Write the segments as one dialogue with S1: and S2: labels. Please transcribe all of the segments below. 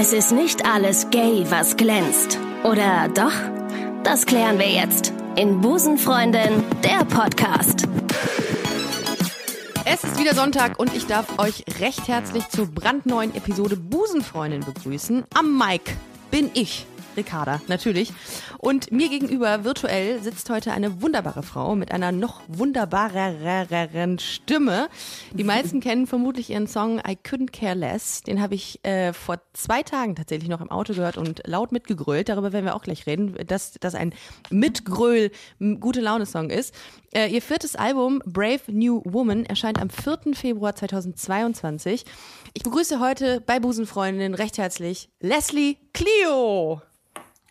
S1: Es ist nicht alles gay, was glänzt. Oder doch? Das klären wir jetzt in Busenfreundin, der Podcast.
S2: Es ist wieder Sonntag und ich darf euch recht herzlich zur brandneuen Episode Busenfreundin begrüßen. Am Mic bin ich, Ricarda, natürlich. Und mir gegenüber virtuell sitzt heute eine wunderbare Frau mit einer noch wunderbareren Stimme. Die meisten kennen vermutlich ihren Song I Couldn't Care Less. Den habe ich äh, vor zwei Tagen tatsächlich noch im Auto gehört und laut mitgegrölt. Darüber werden wir auch gleich reden, dass das ein Mitgröl gute Laune-Song ist. Äh, ihr viertes Album Brave New Woman erscheint am 4. Februar 2022. Ich begrüße heute bei Busenfreundin recht herzlich Leslie Clio.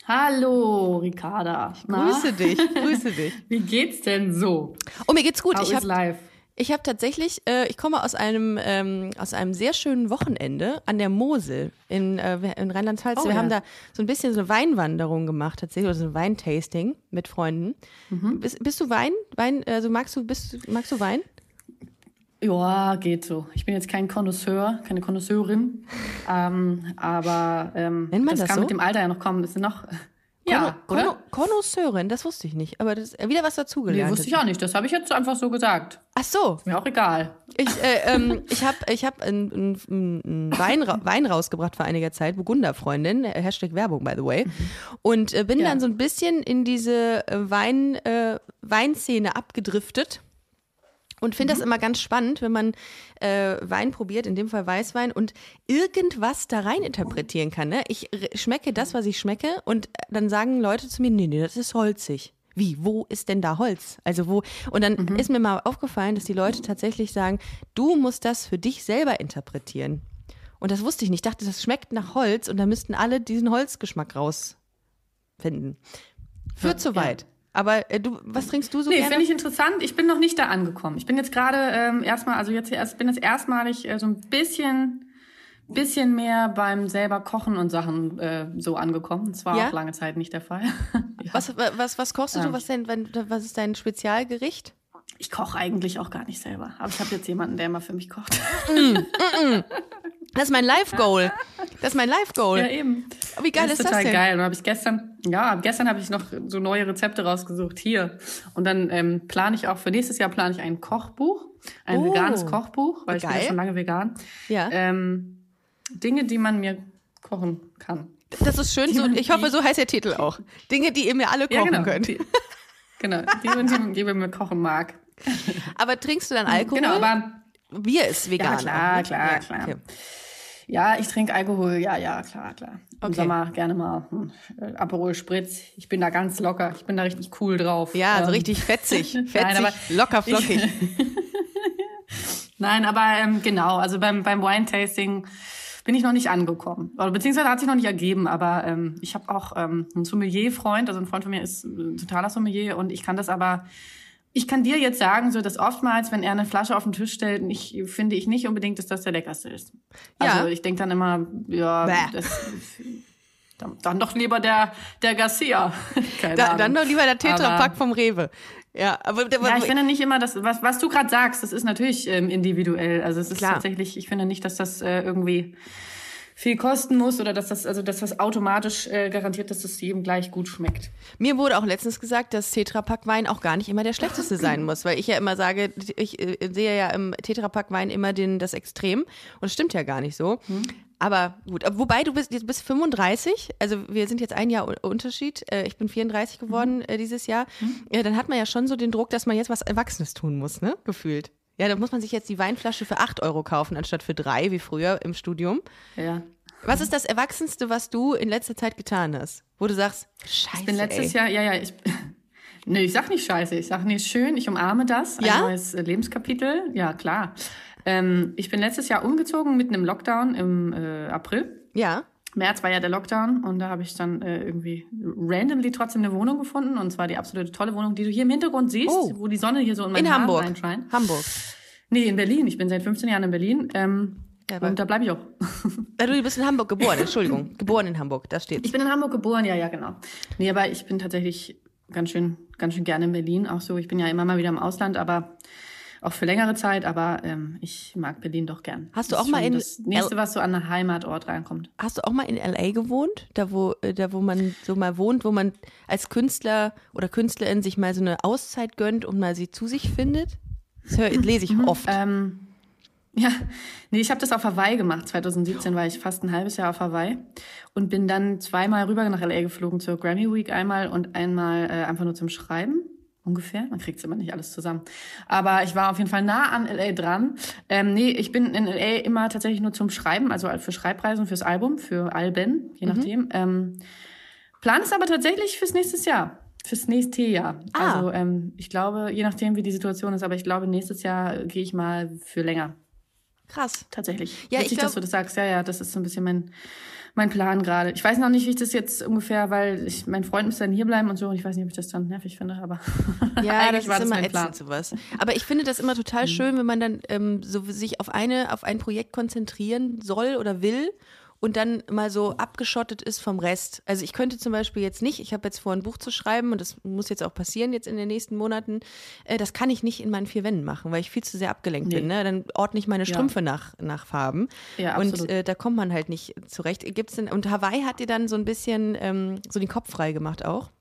S3: Hallo, Ricarda.
S2: Ich grüße dich, grüße dich.
S3: Wie geht's denn so?
S2: Oh, mir geht's gut.
S3: How
S2: ich
S3: is life?
S2: Ich habe tatsächlich, äh, ich komme aus einem ähm, aus einem sehr schönen Wochenende an der Mosel in, äh, in Rheinland-Pfalz.
S3: Oh,
S2: Wir
S3: ja.
S2: haben da so ein bisschen so eine Weinwanderung gemacht tatsächlich oder so ein Weintasting mit Freunden.
S3: Mhm.
S2: Bist, bist du Wein? Wein? Also magst du bist magst du Wein?
S3: Ja, geht so. Ich bin jetzt kein Connoisseur, keine Connoisseurin. ähm, aber ähm,
S2: Nennt man
S3: das
S2: das
S3: kann
S2: so?
S3: mit dem Alter ja noch kommen. Das ist noch. Ja, oder?
S2: Connoisseurin, das wusste ich nicht. Aber das ist wieder was
S3: Nee,
S2: dazugelernt.
S3: wusste ich auch nicht. Das habe ich jetzt einfach so gesagt.
S2: Ach so,
S3: Mir auch egal.
S2: Ich, äh, ähm, ich habe ich hab einen einen Wein, Wein rausgebracht vor einiger Zeit, Burgunderfreundin, äh, Hashtag Werbung, by the way. Und äh, bin
S3: Ja.
S2: dann so ein bisschen in diese äh, Wein, äh, Weinszene abgedriftet. Und finde das immer ganz spannend, wenn man äh, Wein probiert, in dem Fall Weißwein, und irgendwas da rein interpretieren kann. Ne? Ich schmecke das, was ich schmecke, und dann sagen Leute zu mir, nee, nee, das ist holzig. Wie, wo ist denn da Holz? Also wo? Und dann ist mir mal aufgefallen, dass die Leute tatsächlich sagen, du musst das für dich selber interpretieren. Und das wusste ich nicht. Ich dachte, das schmeckt nach Holz und da müssten alle diesen Holzgeschmack rausfinden. Führt zu
S3: Ja.
S2: Aber äh, du, was trinkst du so
S3: Nee,
S2: gerne?
S3: finde ich interessant. Ich bin noch nicht da angekommen. Ich bin jetzt gerade ähm, erstmal, also jetzt erst, bin jetzt erstmalig äh, so ein bisschen, bisschen mehr beim selber Kochen und Sachen äh, so angekommen. Das war
S2: Ja?
S3: auch lange Zeit nicht der Fall. ja.
S2: Was, was, was kochst du so?
S3: Ähm.
S2: Was, denn, wenn, was ist dein Spezialgericht?
S3: Ich koche eigentlich auch gar nicht selber. Aber ich habe jetzt jemanden, der immer für mich kocht.
S2: Das ist mein Live-Goal. Das ist mein Live-Goal.
S3: Ja, eben.
S2: Wie geil ist, das
S3: total
S2: denn?
S3: geil. Und habe ich gestern, ja, gestern habe ich noch so neue Rezepte rausgesucht hier. Und dann ähm, plane ich auch für nächstes Jahr plane ich ein Kochbuch, ein
S2: Oh.
S3: veganes Kochbuch, weil ich bin
S2: Geil.
S3: ja schon lange vegan.
S2: Ja.
S3: Ähm, Dinge, die man mir kochen kann.
S2: Das ist schön. So, ich hoffe, so heißt der Titel auch. Dinge, die ihr mir alle kochen
S3: ja, genau.
S2: könnt.
S3: Die, genau, die, die, die man mir kochen mag.
S2: Aber trinkst du dann Alkohol?
S3: Genau, aber
S2: Bier ist vegan.
S3: Ja, klar,
S2: ne?
S3: klar,
S2: Ja,
S3: klar.
S2: okay.
S3: ja, ich trinke Alkohol. Ja, ja, klar, klar. Im
S2: Okay.
S3: Sommer gerne mal hm, äh, Aperol Spritz. Ich bin da ganz locker. Ich bin da richtig cool drauf.
S2: Ja, so
S3: Ähm,
S2: richtig fetzig. Fetzig,
S3: Nein, aber
S2: locker flockig.
S3: Nein, aber ähm, genau, also beim, beim Wine-Tasting bin ich noch nicht angekommen. Oder beziehungsweise hat sich noch nicht ergeben, aber ähm, ich habe auch ähm, einen Sommelier-Freund, also ein Freund von mir ist ein totaler Sommelier und ich kann das aber, ich kann dir jetzt sagen, so dass oftmals, wenn er eine Flasche auf den Tisch stellt, ich, finde ich nicht unbedingt, dass das der leckerste ist. Also
S2: Ja.
S3: ich denk dann immer, ja, das, dann, dann doch lieber der, der Garcia. Keine
S2: Da,
S3: Ahnung.
S2: dann doch lieber der Tetrapack
S3: Aber-
S2: vom Rewe. Ja, aber, der,
S3: Ja, ich finde nicht immer, dass was, was du gerade sagst, das ist natürlich ähm, individuell. Also es ist
S2: Klar.
S3: tatsächlich, ich finde nicht, dass das äh, irgendwie viel kosten muss oder dass das, also dass das automatisch äh, garantiert, dass das jedem gleich gut schmeckt.
S2: Mir wurde auch letztens gesagt, dass Tetrapack-Wein auch gar nicht immer der schlechteste sein muss, weil ich ja immer sage, ich äh, sehe ja im Tetrapack-Wein immer den, das Extrem und das stimmt ja gar nicht so. Aber gut, aber wobei du bist, du bist 35, also wir sind jetzt ein Jahr Unterschied. Äh, Ich bin 34 geworden äh, dieses Jahr. Ja, dann hat man ja schon so den Druck, dass man jetzt was Erwachsenes tun muss, ne? Gefühlt. Ja, da muss man sich jetzt die Weinflasche für 8 Euro kaufen, anstatt für 3, wie früher im Studium.
S3: Ja.
S2: Was ist das Erwachsenste, was du in letzter Zeit getan hast? Wo du sagst, scheiße,
S3: Ich bin letztes
S2: ey.
S3: Jahr, ja, ja, ich. Nee, ich sag nicht scheiße, ich sag nee, schön, ich umarme das. Ein
S2: Ja?
S3: neues äh, Lebenskapitel. Ja, klar. Ähm, ich bin letztes Jahr umgezogen mitten im Lockdown im äh, April.
S2: Ja.
S3: März war ja der Lockdown und da habe ich dann äh, irgendwie randomly trotzdem eine Wohnung gefunden und zwar die absolute tolle Wohnung, die du hier im Hintergrund siehst,
S2: Oh.
S3: wo die Sonne hier so in mein
S2: In Hamburg.
S3: reinscheint.
S2: Hamburg.
S3: Nee, in Berlin. Ich bin seit 15 Jahren in Berlin ähm,
S2: Ja,
S3: und da bleibe ich auch.
S2: Ja, du bist in Hamburg geboren, Entschuldigung. geboren in Hamburg, da steht.
S3: Ich bin in Hamburg geboren, ja, ja, genau. Nee, aber ich bin tatsächlich ganz schön, ganz schön gerne in Berlin. Auch so, ich bin ja immer mal wieder im Ausland, aber auch für längere Zeit, aber ähm, ich mag Berlin doch gern.
S2: Hast du auch mal in
S3: das nächste, was so an einen Heimatort reinkommt?
S2: Hast du auch mal in LA gewohnt? Da wo, äh, da wo man so mal wohnt, wo man als Künstler oder Künstlerin sich mal so eine Auszeit gönnt und mal sie zu sich findet? Das hör, lese ich oft.
S3: Ähm, ja, nee, ich habe das auf Hawaii gemacht. 2017 war ich fast ein halbes Jahr auf Hawaii und bin dann zweimal rüber nach LA geflogen zur Grammy Week einmal und einmal äh, einfach nur zum Schreiben. Ungefähr. Man kriegt's immer nicht alles zusammen. Aber ich war auf jeden Fall nah an LA dran. Ähm, nee, ich bin in LA immer tatsächlich nur zum Schreiben, also für Schreibreisen, fürs Album, für Alben, je nachdem. Ähm, Plan ist aber tatsächlich fürs nächstes Jahr. Fürs nächste Jahr.
S2: Ah.
S3: Also ähm, ich glaube, je nachdem, wie die Situation ist, aber ich glaube, nächstes Jahr gehe ich mal für länger.
S2: Krass.
S3: Tatsächlich.
S2: Ja,
S3: Witzig,
S2: ich glaub-
S3: dass du das sagst. Ja, ja, das ist so ein bisschen mein, mein Plan gerade. Ich weiß noch nicht, wie ich das jetzt ungefähr, weil ich, mein Freund muss dann hierbleiben und so und ich weiß nicht, ob ich das dann nervig finde, aber
S2: Ja,
S3: eigentlich
S2: das
S3: war
S2: ist
S3: das
S2: immer
S3: mein Plan. Mhm.
S2: ätzend sowas. Aber ich finde das immer total schön, wenn man dann ähm, so sich auf eine, auf ein Projekt konzentrieren soll oder will und dann mal so abgeschottet ist vom Rest. Also ich könnte zum Beispiel jetzt nicht, ich habe jetzt vor, ein Buch zu schreiben und das muss jetzt auch passieren jetzt in den nächsten Monaten. Äh, das kann ich nicht in meinen vier Wänden machen, weil ich viel zu sehr abgelenkt
S3: Nee.
S2: bin. Ne? Dann ordne ich meine Strümpfe nach, nach Farben.
S3: Ja,
S2: und
S3: absolut.
S2: äh, da kommt man halt nicht zurecht. Gibt's denn, und Hawaii hat dir dann so ein bisschen ähm, so den Kopf frei gemacht auch,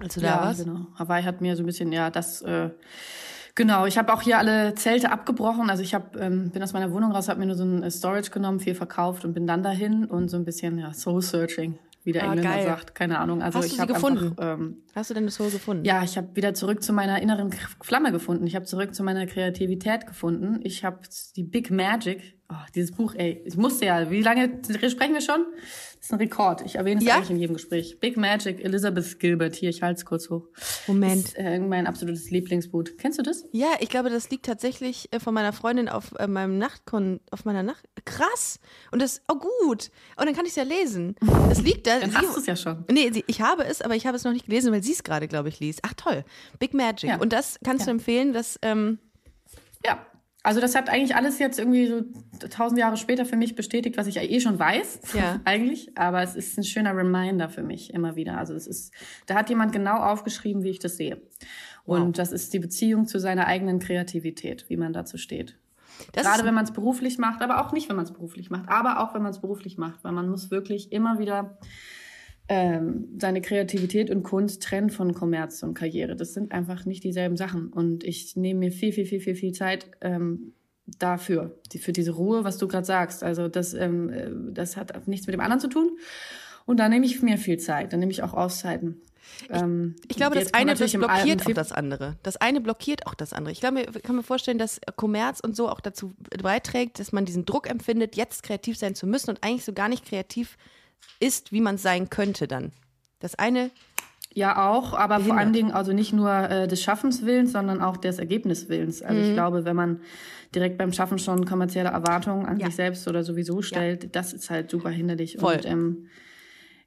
S2: als du da
S3: ja,
S2: warst?
S3: genau. Hawaii hat mir so ein bisschen, ja, das, äh, genau. Ich habe auch hier alle Zelte abgebrochen. Also ich hab, ähm, bin aus meiner Wohnung raus, habe mir nur so ein äh, Storage genommen, viel verkauft und bin dann dahin und so ein bisschen, ja, Soul-Searching, wie der
S2: Ah,
S3: Engländer
S2: geil.
S3: sagt. Keine Ahnung. Also
S2: Hast
S3: ich habe
S2: gefunden?
S3: Einfach, ähm,
S2: Hast du denn das Soul gefunden?
S3: Ja, ich habe wieder zurück zu meiner inneren Flamme gefunden. Ich habe zurück zu meiner Kreativität gefunden. Ich habe die Big Magic, oh, dieses Buch, ey, ich musste ja, wie lange sprechen wir schon? Das ist ein Rekord. Ich erwähne es
S2: Ja?
S3: eigentlich in jedem Gespräch. Big Magic, Elizabeth Gilbert. Hier, ich halte es kurz hoch.
S2: Moment.
S3: Ist äh, mein absolutes Lieblingsbuch. Kennst du das?
S2: Ja, ich glaube, das liegt tatsächlich äh, von meiner Freundin auf äh, meinem Nachtkon, auf meiner Nacht. Krass. Und das, oh gut. Und dann kann ich es ja lesen. Das liegt da.
S3: Dann
S2: sie-
S3: hast du es ja schon.
S2: Nee, sie, ich habe es, aber ich habe es noch nicht gelesen, weil sie es gerade, glaube ich, liest. Ach toll. Big Magic.
S3: Ja.
S2: Und das kannst du
S3: Ja.
S2: empfehlen, dass, ähm,
S3: Ja. Also das hat eigentlich alles jetzt irgendwie so tausend Jahre später für mich bestätigt, was ich ja eh schon weiß,
S2: Ja.
S3: eigentlich. Aber es ist ein schöner Reminder für mich immer wieder. Also es ist, da hat jemand genau aufgeschrieben, wie ich das sehe. Und das ist die Beziehung zu seiner eigenen Kreativität, wie man dazu steht.
S2: das
S3: Gerade wenn man es beruflich macht, aber auch nicht, wenn man es beruflich macht, aber auch wenn man es beruflich macht, weil man muss wirklich immer wieder ähm, seine Kreativität und Kunst trennen von Kommerz und Karriere. Das sind einfach nicht dieselben Sachen. Und ich nehme mir viel, viel, viel, viel, viel Zeit ähm, dafür, die, für diese Ruhe, was du gerade sagst. Also das, ähm, äh, das hat nichts mit dem anderen zu tun. Und da nehme ich mir viel Zeit. Dann nehme ich auch Auszeiten. Ähm,
S2: ich glaube, das eine blockiert auch das andere. Das eine blockiert auch das andere. Ich glaube, ich kann mir vorstellen, dass Kommerz und so auch dazu beiträgt, dass man diesen Druck empfindet, jetzt kreativ sein zu müssen und eigentlich so gar nicht kreativ ist, wie man es sein könnte dann. Das eine,
S3: Ja, auch, aber vor
S2: behindert.
S3: allen Dingen also nicht nur äh, des Schaffenswillens, sondern auch des Ergebniswillens. Also
S2: Mhm.
S3: ich glaube, wenn man direkt beim Schaffen schon kommerzielle Erwartungen an
S2: Ja.
S3: sich selbst oder sowieso stellt, das ist halt super hinderlich.
S2: Voll.
S3: Und ähm,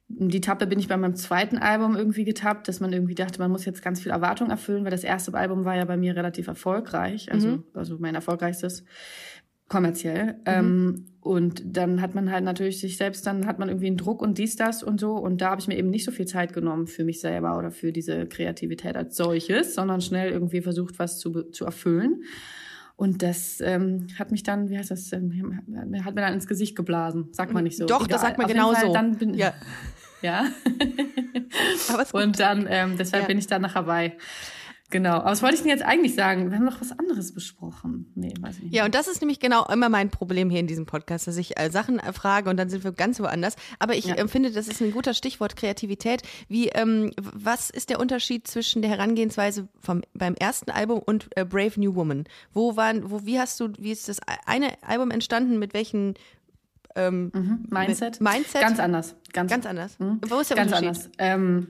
S3: die Tappe bin ich bei meinem zweiten Album irgendwie getappt, dass man irgendwie dachte, man muss jetzt ganz viel Erwartung erfüllen, weil das erste Album war ja bei mir relativ erfolgreich, also,
S2: Mhm.
S3: also mein erfolgreichstes kommerziell. Ähm, und dann hat man halt natürlich sich selbst, dann hat man irgendwie einen Druck und dies, das und so. Und da habe ich mir eben nicht so viel Zeit genommen für mich selber oder für diese Kreativität als solches, sondern schnell irgendwie versucht, was zu, zu erfüllen. Und das ähm, hat mich dann, wie heißt das, ähm, hat mir dann ins Gesicht geblasen. Sagt man nicht so.
S2: doch, das sagt man
S3: Auf
S2: genau
S3: Fall,
S2: so.
S3: Dann bin,
S2: ja,
S3: ja.
S2: aber
S3: Und dann, ähm, deshalb
S2: Ja.
S3: bin ich dann nach Hawaii. Genau. Aber was wollte ich denn jetzt eigentlich sagen? Wir haben noch was anderes besprochen. Nee, weiß ich nicht.
S2: Ja, und das ist nämlich genau immer mein Problem hier in diesem Podcast, dass ich äh, Sachen äh, frage und dann sind wir ganz woanders. Aber ich
S3: Ja.
S2: ähm, finde, das ist ein guter Stichwort Kreativität. Wie, ähm, was ist der Unterschied zwischen der Herangehensweise vom, beim ersten Album und äh, Brave New Woman? Wo waren, wo, wie hast du, wie ist das eine Album entstanden? Mit welchen ähm,
S3: Mindset?
S2: Mit Mindset?
S3: Ganz anders. Ganz,
S2: ganz anders?
S3: Mhm.
S2: Wo ist der
S3: Ganz
S2: Unterschied?
S3: anders. Ähm,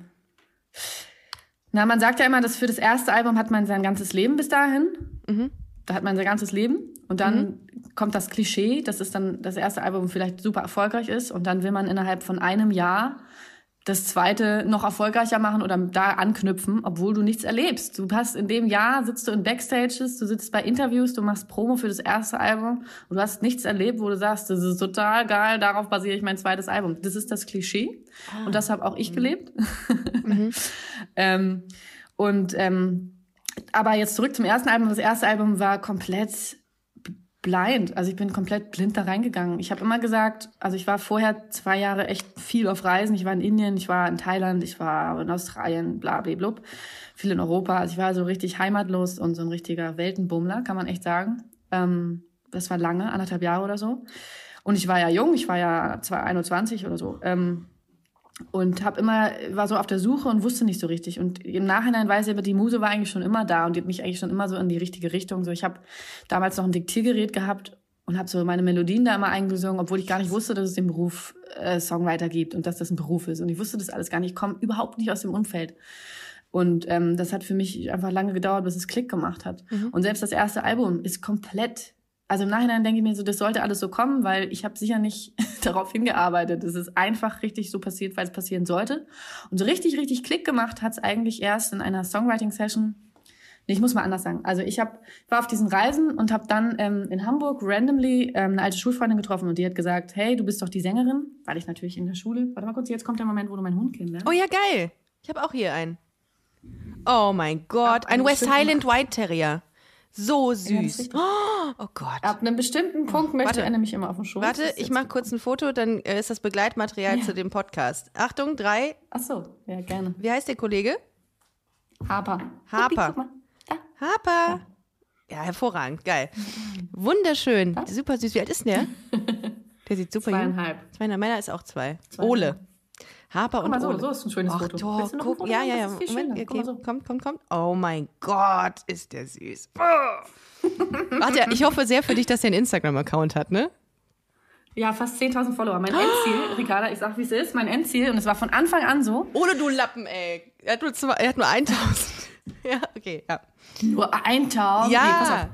S3: na, man sagt ja immer, dass für das erste Album hat man sein ganzes Leben bis dahin.
S2: Mhm.
S3: Da hat man sein ganzes Leben. Und dann kommt das Klischee, dass es dann das erste Album vielleicht super erfolgreich ist. Und dann will man innerhalb von einem Jahr das zweite noch erfolgreicher machen oder da anknüpfen, obwohl du nichts erlebst. Du hast in dem Jahr, sitzt du in Backstages, du sitzt bei Interviews, du machst Promo für das erste Album und du hast nichts erlebt, wo du sagst, das ist total geil, darauf basiere ich mein zweites Album. Das ist das Klischee und das habe auch ich gelebt. ähm, und ähm, aber jetzt zurück zum ersten Album. Das erste Album war komplett blind. Also ich bin komplett blind da reingegangen. Ich habe immer gesagt, also ich war vorher zwei Jahre echt viel auf Reisen. Ich war in Indien, ich war in Thailand, ich war in Australien, bla bla bla, viel in Europa. Also ich war so richtig heimatlos und so ein richtiger Weltenbummler, kann man echt sagen. Ähm, das war lange, anderthalb Jahre oder so. Und ich war ja jung, ich war ja 21 oder so. Ähm, und habe immer war so auf der Suche und wusste nicht so richtig. Und im Nachhinein weiß ich aber die Muse war eigentlich schon immer da und die hat mich eigentlich schon immer so in die richtige Richtung. So ich habe damals noch ein Diktiergerät gehabt und habe so meine Melodien da immer eingesungen obwohl ich gar nicht wusste dass es den Beruf äh, Songwriter gibt und dass das ein Beruf ist. Und ich wusste das alles gar nicht. Ich komme überhaupt nicht aus dem Umfeld. Und ähm, das hat für mich einfach lange gedauert bis es Klick gemacht hat. Mhm. und selbst das erste Album ist komplett also im Nachhinein denke ich mir so, das sollte alles so kommen, weil ich habe sicher nicht darauf hingearbeitet. Es ist einfach richtig so passiert, weil es passieren sollte. Und so richtig, richtig Klick gemacht hat es eigentlich erst in einer Songwriting-Session. Nee, ich muss mal anders sagen. Also ich hab, war auf diesen Reisen und habe dann ähm, in Hamburg randomly ähm, eine alte Schulfreundin getroffen und die hat gesagt, hey, du bist doch die Sängerin, weil ich natürlich in der Schule. Warte mal kurz, jetzt kommt der Moment, wo du meinen Hund kennenlernst.
S2: Oh ja, geil. Ich habe auch hier einen. Oh mein Gott, ein West Highland White Terrier. So süß. Oh, oh, Gott.
S3: Ab einem bestimmten Punkt möchte warte, er nämlich immer auf dem Schoß.
S2: Warte, ich mache kurz ein Foto, dann äh, ist das Begleitmaterial ja. zu dem Podcast. Achtung, drei.
S3: Ach so, ja, gerne.
S2: Wie heißt der Kollege?
S3: Harper.
S2: Harper. Ja. Harper. Ja. ja. hervorragend, geil. Wunderschön, Was? super süß. Wie alt ist der? Der sieht super
S3: Zweieinhalb.
S2: jung. Zweieinhalb. Meiner ist auch zwei. Zweieinhalb. Ole. Harper und
S3: so, so ist ein schönes
S2: Ach,
S3: Foto.
S2: Doch, guck, Foto? ja, ja, ja. Moment, okay. so. Kommt, kommt, kommt. Oh mein Gott, ist der süß. Oh. Warte, ich hoffe sehr für dich, dass er einen Instagram-Account hat, ne?
S3: Ja, fast 10.000 Follower. Mein Endziel, Ricarda, ich sag, wie es ist, mein Endziel, und es war von Anfang an so.
S2: Ohne du Lappen, ey. Er hat nur, zwei, er hat nur 1.000. ja, okay, ja.
S3: Nur 1.000?
S2: Ja. Nee, pass auf.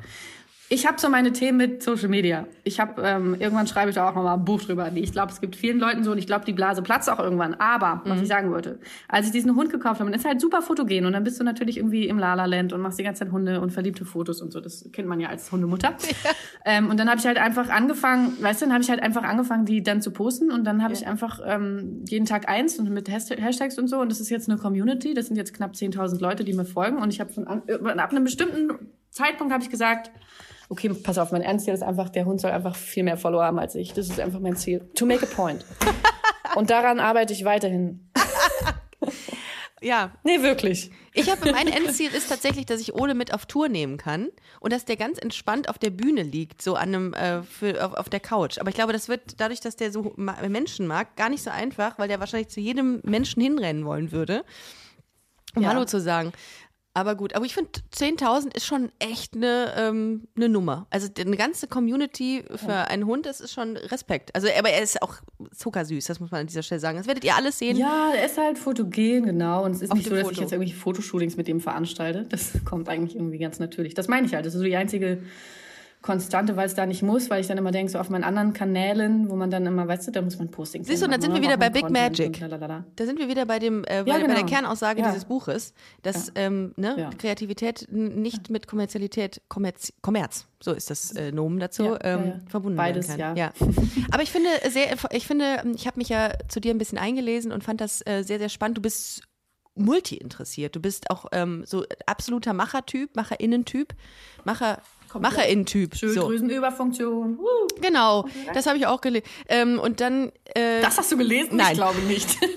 S3: Ich habe so meine Themen mit Social Media. Ich habe ähm, irgendwann schreibe ich da auch nochmal ein Buch drüber. Ich glaube, es gibt vielen Leuten so und ich glaube, die Blase platzt auch irgendwann. Aber was mhm. ich sagen wollte, als ich diesen Hund gekauft habe, ist halt super fotogen und dann bist du natürlich irgendwie im Lala Land und machst die ganze Zeit Hunde und verliebte Fotos und so. Das kennt man ja als Hundemutter. Ja. Ähm, und dann habe ich halt einfach angefangen, weißt du, dann habe ich halt einfach angefangen, die dann zu posten und dann habe ja. ich einfach ähm, jeden Tag eins und mit Hashtags und so und das ist jetzt eine Community. Das sind jetzt knapp 10.000 Leute, die mir folgen und ich habe von äh, ab einem bestimmten Zeitpunkt habe ich gesagt okay, pass auf, mein Ernstziel ist einfach, der Hund soll einfach viel mehr Follower haben als ich. Das ist einfach mein Ziel. To make a point. Und daran arbeite ich weiterhin.
S2: Ja.
S3: Nee, wirklich.
S2: Ich habe mein Endziel ist tatsächlich, dass ich Ole mit auf Tour nehmen kann und dass der ganz entspannt auf der Bühne liegt, so an einem äh, für, auf, auf der Couch. Aber ich glaube, das wird dadurch, dass der so Menschen mag, gar nicht so einfach, weil der wahrscheinlich zu jedem Menschen hinrennen wollen würde, um ja. Hallo zu sagen. Aber gut, aber ich finde 10.000 ist schon echt eine, ähm, eine Nummer. Also eine ganze Community für ja. einen Hund, das ist schon Respekt. Also, aber er ist auch zuckersüß, das muss man an dieser Stelle sagen. Das werdet ihr alles sehen.
S3: Ja, er ist halt fotogen, genau. Und es ist Auf nicht so, dass Foto. ich jetzt irgendwelche Fotoshootings mit dem veranstalte. Das kommt eigentlich irgendwie ganz natürlich. Das meine ich halt. Das ist so die einzige Konstante, weil es da nicht muss, weil ich dann immer denke, so auf meinen anderen Kanälen, wo man dann immer, weißt du, da muss man Postings
S2: Siehst du, und dann sind wir wieder bei Big Content Magic. Da sind wir wieder bei dem, äh, bei, ja, genau. bei der Kernaussage ja. dieses Buches, dass ja. ähm, ne, Kreativität nicht mit Kommerzialität, Kommerz, Kommerz, so ist das äh, Nomen dazu, ähm, verbunden
S3: Beides,
S2: werden kann.
S3: Ja.
S2: Aber ich finde sehr, ich finde, ich habe mich ja zu dir ein bisschen eingelesen und fand das äh, sehr, sehr spannend. Du bist multi interessiert. Du bist auch ähm, so absoluter Machertyp, Macherinnentyp, Macher Macherin-Typ.
S3: Schilddrüsenüberfunktion. So.
S2: Genau, das habe ich auch gelesen. Ähm, und dann. Äh,
S3: das hast du gelesen?
S2: Nein.
S3: Ich glaube nicht.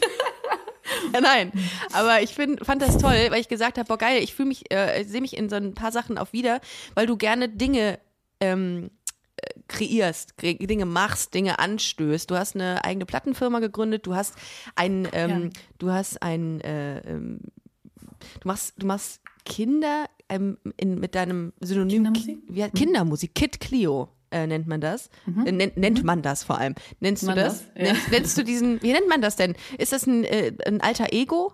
S2: Nein, aber ich find, fand das toll, weil ich gesagt habe, boah geil, ich fühle mich, äh, sehe mich in so ein paar Sachen auch wieder, weil du gerne Dinge ähm, äh, kreierst, Dinge machst, Dinge anstößt. Du hast eine eigene Plattenfirma gegründet, du hast ein, ähm, ja. du hast ein, äh, ähm, du machst, du machst Kinder ähm, in, mit deinem Synonym
S3: Kindermusik,
S2: wie, Kindermusik Kid Clio. Äh, nennt man das? Mhm. Äh, nennt, nennt mhm. man das vor allem? Nennst man du das? das? Ja. Nennst, nennst, du diesen, wie nennt man das denn? Ist das ein, äh, ein alter Ego?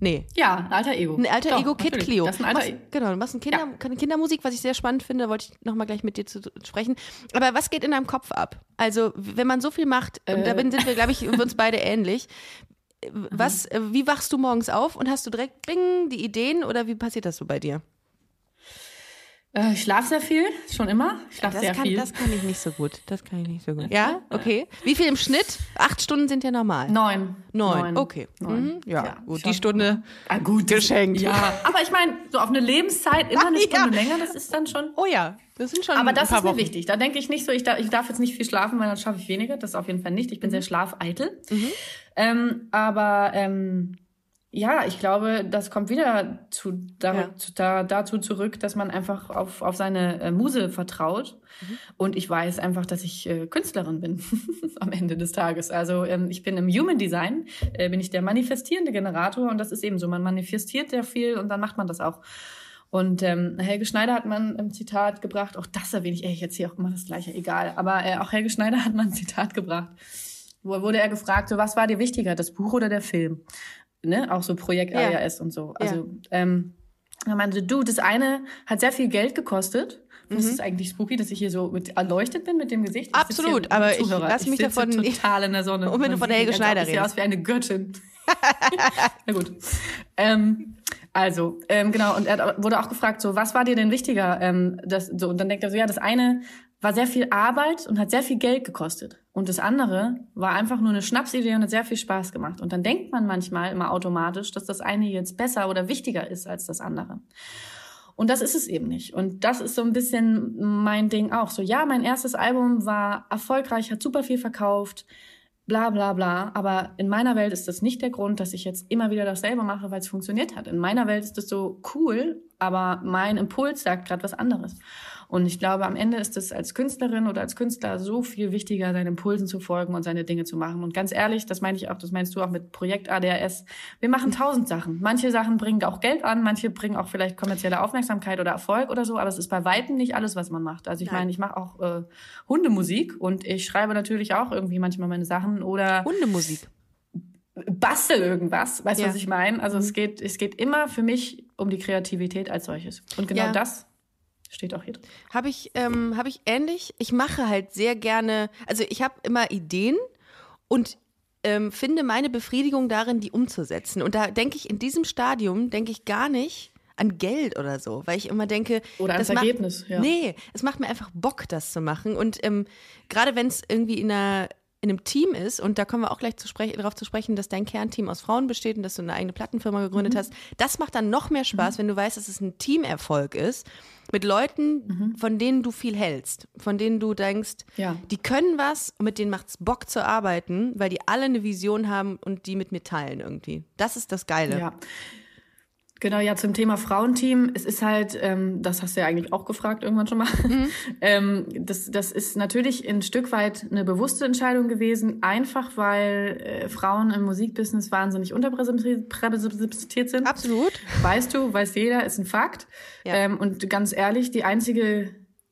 S2: Nee.
S3: Ja, ein alter Ego.
S2: Ein alter Doch, Ego Kid natürlich. Clio.
S3: Das ist ein alter
S2: Ego. Genau, du machst ein Kinder, ja. Kindermusik, was ich sehr spannend finde, wollte ich nochmal gleich mit dir zu sprechen. Aber was geht in deinem Kopf ab? Also, wenn man so viel macht, äh. da sind wir, glaube ich, uns beide ähnlich. Was, mhm. wie wachst du morgens auf und hast du direkt bing, die Ideen oder wie passiert das so bei dir?
S3: Äh, ich schlafe sehr viel, schon immer. Ich schlafe
S2: Das
S3: sehr
S2: kann,
S3: viel.
S2: das kann ich nicht so gut. Das kann ich nicht so gut. Ja, okay. Wie viel im Schnitt? Acht Stunden sind ja normal.
S3: Neun.
S2: Neun. Okay.
S3: Neun.
S2: Mhm. Ja,
S3: Ja,
S2: gut. Die Stunde.
S3: Ah, gut.
S2: Geschenkt.
S3: Ja, aber ich meine, so auf eine Lebenszeit immer eine
S2: Ja.
S3: Stunde länger, das ist dann schon.
S2: Oh ja, das sind schon
S3: Aber
S2: ein
S3: das
S2: paar
S3: ist mir
S2: Wochen.
S3: wichtig. Da denke ich nicht so, ich darf, ich darf jetzt nicht viel schlafen, weil dann schaffe ich weniger. Das auf jeden Fall nicht. Ich bin sehr schlafeitel. Ähm, aber ähm, ja, ich glaube, das kommt wieder zu, da,
S2: Ja.
S3: zu, da, dazu zurück, dass man einfach auf, auf seine äh, Muse vertraut. Und ich weiß einfach, dass ich äh, Künstlerin bin am Ende des Tages. Also ähm, ich bin im Human Design, äh, bin ich der manifestierende Generator und das ist eben so. Man manifestiert sehr viel und dann macht man das auch. Und ähm, Helge Schneider hat man im Zitat gebracht, auch das erwähne ich, ey, ich erzähle auch immer das Gleiche, egal. Aber äh, auch Helge Schneider hat man ein Zitat gebracht. Wo wurde er gefragt, so, was war dir wichtiger, das Buch oder der Film? Ne? Auch so Projekt
S2: Ja.
S3: ARS und so. Also, ähm, er meinte, du, das eine hat sehr viel Geld gekostet. Das ist eigentlich spooky, dass ich hier so mit erleuchtet bin mit dem Gesicht. Ich
S2: Mhm. Absolut, aber ich
S3: Zuhörer,
S2: lass mich
S3: sitze
S2: davon
S3: total in der Sonne.
S2: Und wenn du von
S3: sieht
S2: Helge Schneider
S3: aus, Ich
S2: redest.
S3: aus wie eine Göttin. Na gut. Ähm, also, ähm, genau, und er wurde auch gefragt, so, was war dir denn wichtiger? Ähm, das, so, und dann denkt er so, ja, das eine war sehr viel Arbeit und hat sehr viel Geld gekostet. Und das andere war einfach nur eine Schnapsidee und hat sehr viel Spaß gemacht. Und dann denkt man manchmal immer automatisch, dass das eine jetzt besser oder wichtiger ist als das andere. Und das ist es eben nicht. Und das ist so ein bisschen mein Ding auch. So, ja, mein erstes Album war erfolgreich, hat super viel verkauft, bla bla bla. Aber in meiner Welt ist das nicht der Grund, dass ich jetzt immer wieder dasselbe mache, weil es funktioniert hat. In meiner Welt ist das so cool, aber mein Impuls sagt gerade was anderes. Und ich glaube, am Ende ist es als Künstlerin oder als Künstler so viel wichtiger, seinen Impulsen zu folgen und seine Dinge zu machen. Und ganz ehrlich, das meine ich auch, das meinst du auch mit Projekt ADHS. Wir machen tausend Sachen. Manche Sachen bringen auch Geld an, manche bringen auch vielleicht kommerzielle Aufmerksamkeit oder Erfolg oder so, aber es ist bei Weitem nicht alles, was man macht. Also ich
S2: Nein.
S3: meine, ich mache auch äh, Hundemusik und ich schreibe natürlich auch irgendwie manchmal meine Sachen oder
S2: Hundemusik.
S3: bastel irgendwas. Weißt du,
S2: Ja.
S3: was ich meine? Also es geht, es geht immer für mich um die Kreativität als solches. Und genau
S2: Ja.
S3: das steht auch hier drin.
S2: Habe ich, ähm, habe ich ähnlich. Ich mache halt sehr gerne, also ich habe immer Ideen und ähm, finde meine Befriedigung darin, die umzusetzen. Und da denke ich in diesem Stadium, denke ich gar nicht an Geld oder so, weil ich immer denke,
S3: Oder ans
S2: macht-
S3: Ergebnis, ja.
S2: Nee, es macht mir einfach Bock, das zu machen. Und ähm, gerade wenn es irgendwie in einer in einem Team ist, und da kommen wir auch gleich zu darauf zu sprechen, dass dein Kernteam aus Frauen besteht und dass du eine eigene Plattenfirma gegründet
S3: Mhm.
S2: hast, das macht dann noch mehr Spaß, wenn du weißt, dass es ein Teamerfolg ist, mit Leuten, von denen du viel hältst, von denen du denkst,
S3: Mhm. Ja.
S2: die können was und mit denen macht es Bock zu arbeiten, weil die alle eine Vision haben und die mit mir teilen irgendwie. Das ist das Geile.
S3: Ja. Genau, ja, zum Thema Frauenteam. Es ist halt, ähm, das hast du ja eigentlich auch gefragt irgendwann schon mal. ähm, das, das ist natürlich ein Stück weit eine bewusste Entscheidung gewesen, einfach weil äh, Frauen im Musikbusiness wahnsinnig unterrepräsentiert sind.
S2: Absolut.
S3: Weißt du, weiß jeder, ist ein Fakt.
S2: Ja.
S3: Ähm, und ganz ehrlich, die einzige,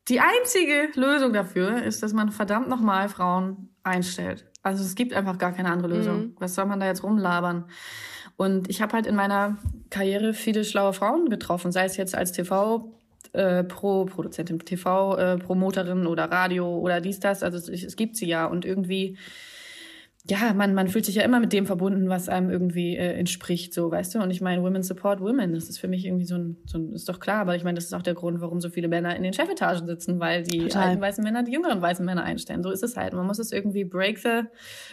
S3: die einzige Lösung dafür ist, dass man verdammt nochmal Frauen einstellt. Also es gibt einfach gar keine andere Lösung.
S2: Mhm.
S3: Was soll man da jetzt rumlabern? Und ich habe halt in meiner Karriere viele schlaue Frauen getroffen, sei es jetzt als TV äh, Pro Produzentin, TV äh, Promoterin oder Radio oder dies das. Also es, es gibt sie ja und irgendwie ja, man, man fühlt sich ja immer mit dem verbunden, was einem irgendwie äh, entspricht, so, weißt du? Und ich meine, Women support Women, das ist für mich irgendwie so ein, so ein, ist doch klar, aber ich meine, das ist auch der Grund, warum so viele Männer in den Chefetagen sitzen, weil die
S2: Total.
S3: alten weißen Männer die jüngeren weißen Männer einstellen. So ist es halt. Man muss es irgendwie break the,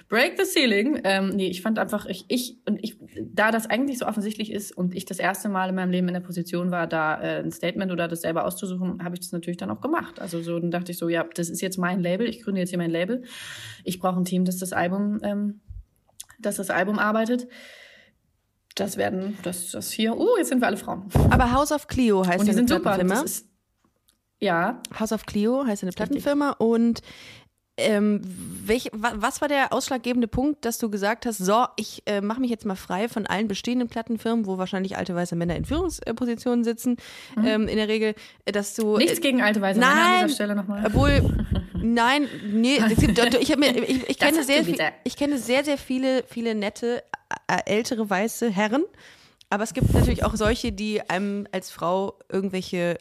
S3: break the ceiling. Ähm, nee, ich fand einfach, ich, ich, und ich, da das eigentlich so offensichtlich ist und ich das erste Mal in meinem Leben in der Position war, da äh, ein Statement oder das selber auszusuchen, habe ich das natürlich dann auch gemacht. Also so, dann dachte ich so, ja, das ist jetzt mein Label, ich gründe jetzt hier mein Label. Ich brauche ein Team, das das Album, ähm, das das Album arbeitet. Das werden, das, das hier, uh, jetzt sind wir alle Frauen.
S2: Aber House of Clio heißt
S3: Und die sind super.
S2: Plattenfirma.
S3: Das ist, ja,
S2: House of Clio heißt eine
S3: Richtig.
S2: Plattenfirma und ähm, welch, wa, was war der ausschlaggebende Punkt, dass du gesagt hast, so, ich äh, mache mich jetzt mal frei von allen bestehenden Plattenfirmen, wo wahrscheinlich alte weiße Männer in Führungspositionen sitzen, ähm, in der Regel, äh, dass du...
S3: Mhm. nichts
S2: äh,
S3: gegen alte weiße Männer an
S2: Nein,
S3: dieser Stelle nochmal.
S2: obwohl, nein, nee, es gibt, ich, mir, ich, ich, kenne sehr viel, ich kenne sehr, sehr viele, viele nette, äh, ältere weiße Herren, aber es gibt natürlich auch solche, die einem als Frau irgendwelche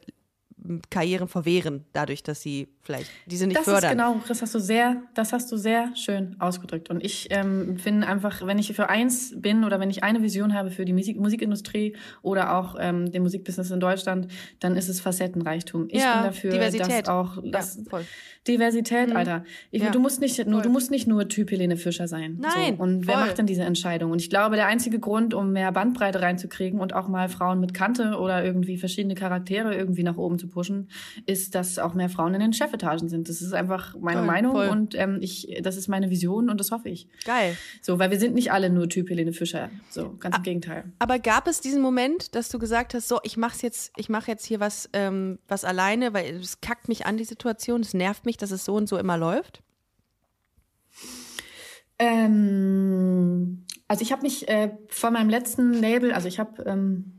S2: Karrieren verwehren, dadurch, dass sie vielleicht, die sie nicht
S3: das
S2: fördern.
S3: Ist genau, das hast du sehr, das hast du sehr schön ausgedrückt. Und ich ähm, finde einfach, wenn ich für eins bin oder wenn ich eine Vision habe für die Musik, Musikindustrie oder auch ähm, den Musikbusiness in Deutschland, dann ist es Facettenreichtum. Ich
S2: Ja,
S3: bin dafür,
S2: Diversität.
S3: dass auch das,
S2: ja.
S3: Diversität, Alter. Ich,
S2: Ja.
S3: Du musst nicht nur,
S2: Voll.
S3: du musst nicht nur Typ Helene Fischer sein.
S2: Nein,
S3: So. Und wer
S2: voll.
S3: macht denn diese Entscheidung? Und ich glaube, der einzige Grund, um mehr Bandbreite reinzukriegen und auch mal Frauen mit Kante oder irgendwie verschiedene Charaktere irgendwie nach oben zu pushen, ist, dass auch mehr Frauen in den Chefetagen sind. Das ist einfach meine
S2: Voll,
S3: Meinung
S2: voll.
S3: und ähm, ich, das ist meine Vision und das hoffe ich.
S2: Geil.
S3: So, weil wir sind nicht alle nur Typ Helene Fischer. So, ganz im Gegenteil.
S2: Aber gab es diesen Moment, dass du gesagt hast, so, ich mach's jetzt, ich mache jetzt hier was, ähm, was alleine, weil es kackt mich an die Situation, es nervt mich, dass es so und so immer läuft?
S3: Ähm, also ich habe mich äh, von meinem letzten Label, also ich habe ähm,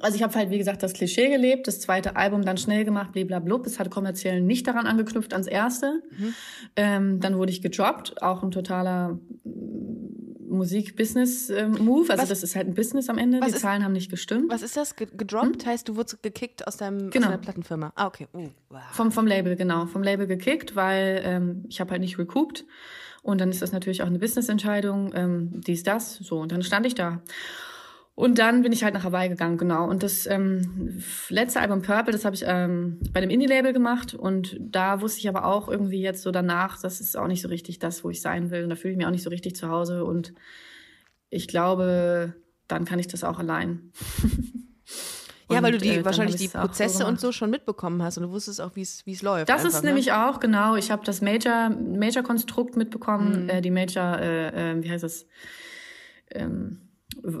S3: also ich habe halt, wie gesagt, das Klischee gelebt, das zweite Album dann schnell gemacht, bliblablub. Es hat kommerziell nicht daran angeknüpft ans erste. Ähm, dann wurde ich gedroppt, auch ein totaler mm, Musik-Business-Move. Also
S2: Was-
S3: das ist halt ein Business am Ende. Die
S2: ist-
S3: Zahlen haben nicht gestimmt.
S2: Was ist das? Ge gedroppt? Heißt, du wurdest gekickt aus, deinem, aus
S3: Genau.
S2: deiner Plattenfirma? Ah, okay. Uh, wow.
S3: Vom, vom Label, genau. Vom Label gekickt, weil ähm, ich habe halt nicht recouped. Und dann ist das natürlich auch eine Business-Entscheidung, ähm, dies, das, so. Und dann stand ich da. Und dann bin ich halt nach Hawaii gegangen, genau. Und das ähm, letzte Album Purple, das habe ich ähm, bei dem Indie-Label gemacht. Und da wusste ich aber auch irgendwie jetzt so danach, das ist auch nicht so richtig das, wo ich sein will. Und da fühle ich mich auch nicht so richtig zu Hause. Und ich glaube, dann kann ich das auch allein.
S2: Ja, weil du
S3: Und,
S2: die
S3: äh,
S2: wahrscheinlich die
S3: auch so
S2: Prozesse und so schon mitbekommen hast und du wusstest auch, wie es läuft.
S3: Das
S2: einfach,
S3: ist
S2: ne?
S3: nämlich auch, genau. Ich habe das Major, Major-Konstrukt mitbekommen,
S2: Mhm.
S3: äh, die Major, äh, äh, wie heißt das? Ähm,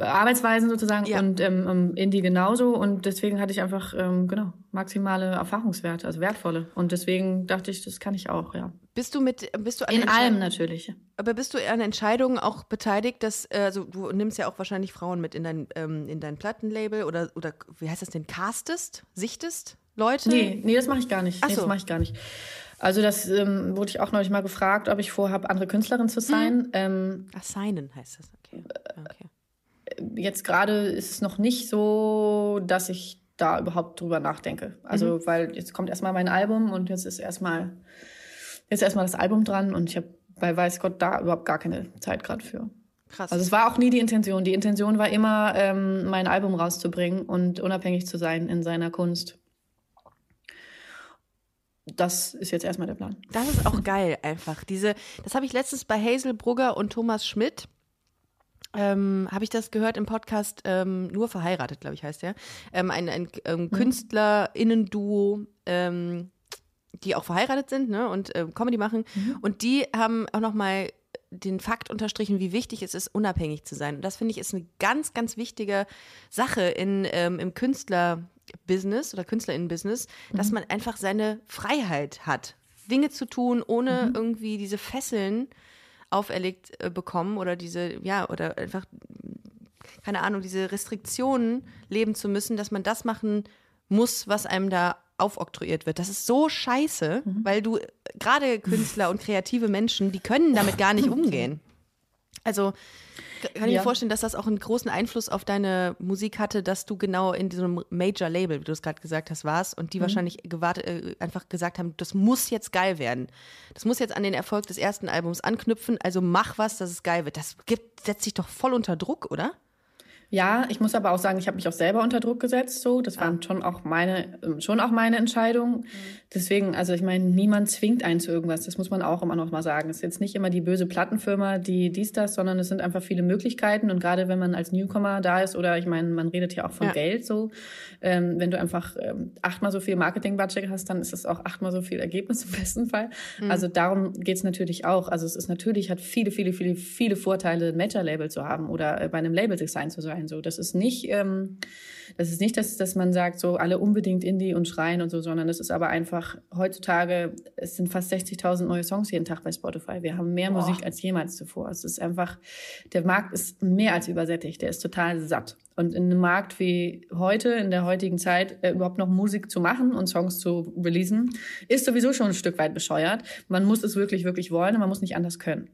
S3: Arbeitsweisen sozusagen
S2: Ja.
S3: und ähm, ähm, Indie genauso. Und deswegen hatte ich einfach, ähm, genau, maximale Erfahrungswerte, also wertvolle. Und deswegen dachte ich, das kann ich auch, ja.
S2: Bist du mit, bist du
S3: In allem natürlich.
S2: Aber bist du an Entscheidungen auch beteiligt, dass, äh, also du nimmst ja auch wahrscheinlich Frauen mit in dein, ähm, in dein Plattenlabel oder, oder wie heißt das denn, castest, sichtest Leute?
S3: Nee, nee, das mache ich gar nicht.
S2: Ach
S3: Nee,
S2: so.
S3: das mache ich gar nicht. Also das ähm, wurde ich auch neulich mal gefragt, ob ich vorhabe, andere Künstlerin zu sein. Ähm,
S2: Assignen heißt das, okay. okay.
S3: Jetzt gerade ist es noch nicht so, dass ich da überhaupt drüber nachdenke. Also,
S2: Mhm.
S3: weil jetzt kommt erstmal mein Album und jetzt ist erstmal jetzt erstmal das Album dran und ich habe bei weiß Gott da überhaupt gar keine Zeit gerade für.
S2: Krass.
S3: Also es war auch nie die Intention. Die Intention war immer, ähm, mein Album rauszubringen und unabhängig zu sein in seiner Kunst. Das ist jetzt erstmal der Plan.
S2: Das ist auch geil, einfach. Diese, das habe ich letztens bei Hazel Brugger und Thomas Schmidt. Ähm, habe ich das gehört im Podcast ähm, Nur verheiratet, glaube ich, heißt der. Ähm, ein ein ähm, KünstlerInnen-Duo, ähm, die auch verheiratet sind ne, und ähm, Comedy machen. Und die haben auch nochmal den Fakt unterstrichen, wie wichtig es ist, unabhängig zu sein. Und das finde ich ist eine ganz, ganz wichtige Sache in, ähm, im Künstlerbusiness oder KünstlerInnen-Business, dass man einfach seine Freiheit hat, Dinge zu tun, ohne irgendwie diese Fesseln auferlegt äh, bekommen oder diese, ja, oder einfach, keine Ahnung, diese Restriktionen leben zu müssen, dass man das machen muss, was einem da aufoktroyiert wird. Das ist so scheiße, weil du, äh, gerade Künstler und kreative Menschen, die können damit gar nicht umgehen. Also kann ich
S3: Ja.
S2: mir vorstellen, dass das auch einen großen Einfluss auf deine Musik hatte, dass du genau in diesem Major-Label, wie du es gerade gesagt hast, warst und die wahrscheinlich gewartet, äh, einfach gesagt haben, das muss jetzt geil werden. Das muss jetzt an den Erfolg des ersten Albums anknüpfen, also mach was, dass es geil wird. Das gibt, setzt dich doch voll unter Druck, oder?
S3: Ja, ich muss aber auch sagen, ich habe mich auch selber unter Druck gesetzt. So, das waren schon auch meine, ähm, schon auch meine Entscheidungen. Deswegen, also ich meine, niemand zwingt einen zu irgendwas. Das muss man auch immer noch mal sagen. Es ist jetzt nicht immer die böse Plattenfirma, die dies das, sondern es sind einfach viele Möglichkeiten. Und gerade wenn man als Newcomer da ist oder ich meine, man redet ja auch von
S2: Ja.
S3: Geld so, ähm, wenn du einfach ähm, achtmal so viel Marketing-Budget hast, dann ist es auch achtmal so viel Ergebnis im besten Fall. Also darum geht's natürlich auch. Also es ist natürlich hat viele, viele, viele, viele Vorteile, ein Major-Label zu haben oder äh, bei einem Label sein zu sein. So, das ist nicht, ähm, das ist nicht, dass, dass man sagt, so alle unbedingt Indie und schreien und so, sondern das ist aber einfach heutzutage, es sind fast 60.000 neue Songs jeden Tag bei Spotify. Wir haben mehr Musik als jemals zuvor. Es ist einfach, der Markt ist mehr als übersättigt. Der ist total satt. Und in einem Markt wie heute, in der heutigen Zeit, äh, überhaupt noch Musik zu machen und Songs zu releasen, ist sowieso schon ein Stück weit bescheuert. Man muss es wirklich, wirklich wollen und man muss nicht anders können.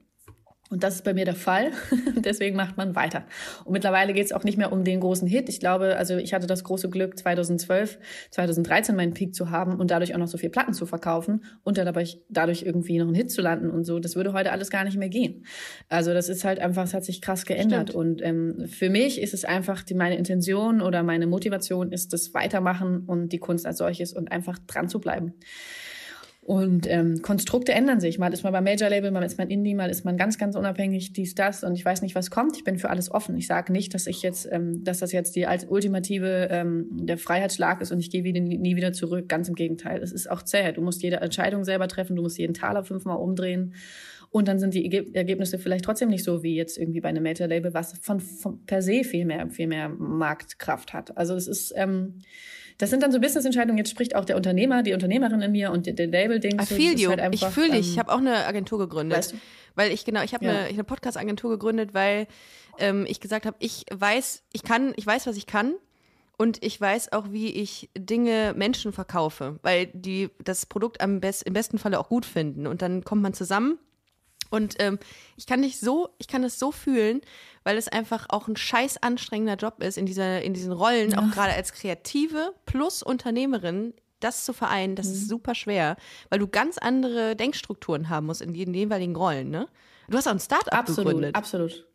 S3: Und das ist bei mir der Fall. Deswegen macht man weiter. Und mittlerweile geht es auch nicht mehr um den großen Hit. Ich glaube, also ich hatte das große Glück, 2012, 2013 meinen Peak zu haben und dadurch auch noch so viel Platten zu verkaufen und dann dabei dadurch irgendwie noch einen Hit zu landen und so. Das würde heute alles gar nicht mehr gehen. Also das ist halt einfach, es hat sich krass geändert. Stimmt. Und ähm, für mich ist es einfach die, meine Intention oder meine Motivation ist das Weitermachen und die Kunst als solches und einfach dran zu bleiben. Und ähm, Konstrukte ändern sich. Mal ist man beim Major-Label, mal ist man Indie, mal ist man ganz, ganz unabhängig, dies, das. Und ich weiß nicht, was kommt. Ich bin für alles offen. Ich sage nicht, dass ich jetzt, ähm, dass das jetzt die als ultimative ähm, der Freiheitsschlag ist und ich gehe wieder, nie wieder zurück. Ganz im Gegenteil. Es ist auch zäh. Du musst jede Entscheidung selber treffen. Du musst jeden Taler fünfmal umdrehen. Und dann sind die Ergebnisse vielleicht trotzdem nicht so wie jetzt irgendwie bei einem Major-Label, was von, von per se viel mehr, viel mehr Marktkraft hat. Also es ist ähm, das sind dann so Business-Entscheidungen. Jetzt spricht auch der Unternehmer, die Unternehmerin in mir und der Label-Ding.
S2: I feel you. Halt ich fühle dich. Ähm, ich habe auch eine Agentur gegründet. Weißt du? Weil ich genau, ich habe ja. eine, eine Podcast-Agentur gegründet, weil ähm, ich gesagt habe, ich weiß, ich kann, ich weiß, was ich kann. Und ich weiß auch, wie ich Dinge Menschen verkaufe, weil die das Produkt am best, im besten Falle auch gut finden. Und dann kommt man zusammen und ähm, ich kann nicht so, ich kann es so fühlen, weil es einfach auch ein scheiß anstrengender Job ist, in, dieser, in diesen Rollen, ja. auch gerade als Kreative plus Unternehmerin, das zu vereinen, das mhm. ist super schwer, weil du ganz andere Denkstrukturen haben musst in den jeweiligen Rollen, ne? Du hast auch ein Start-up gegründet.
S3: Absolut, absolut.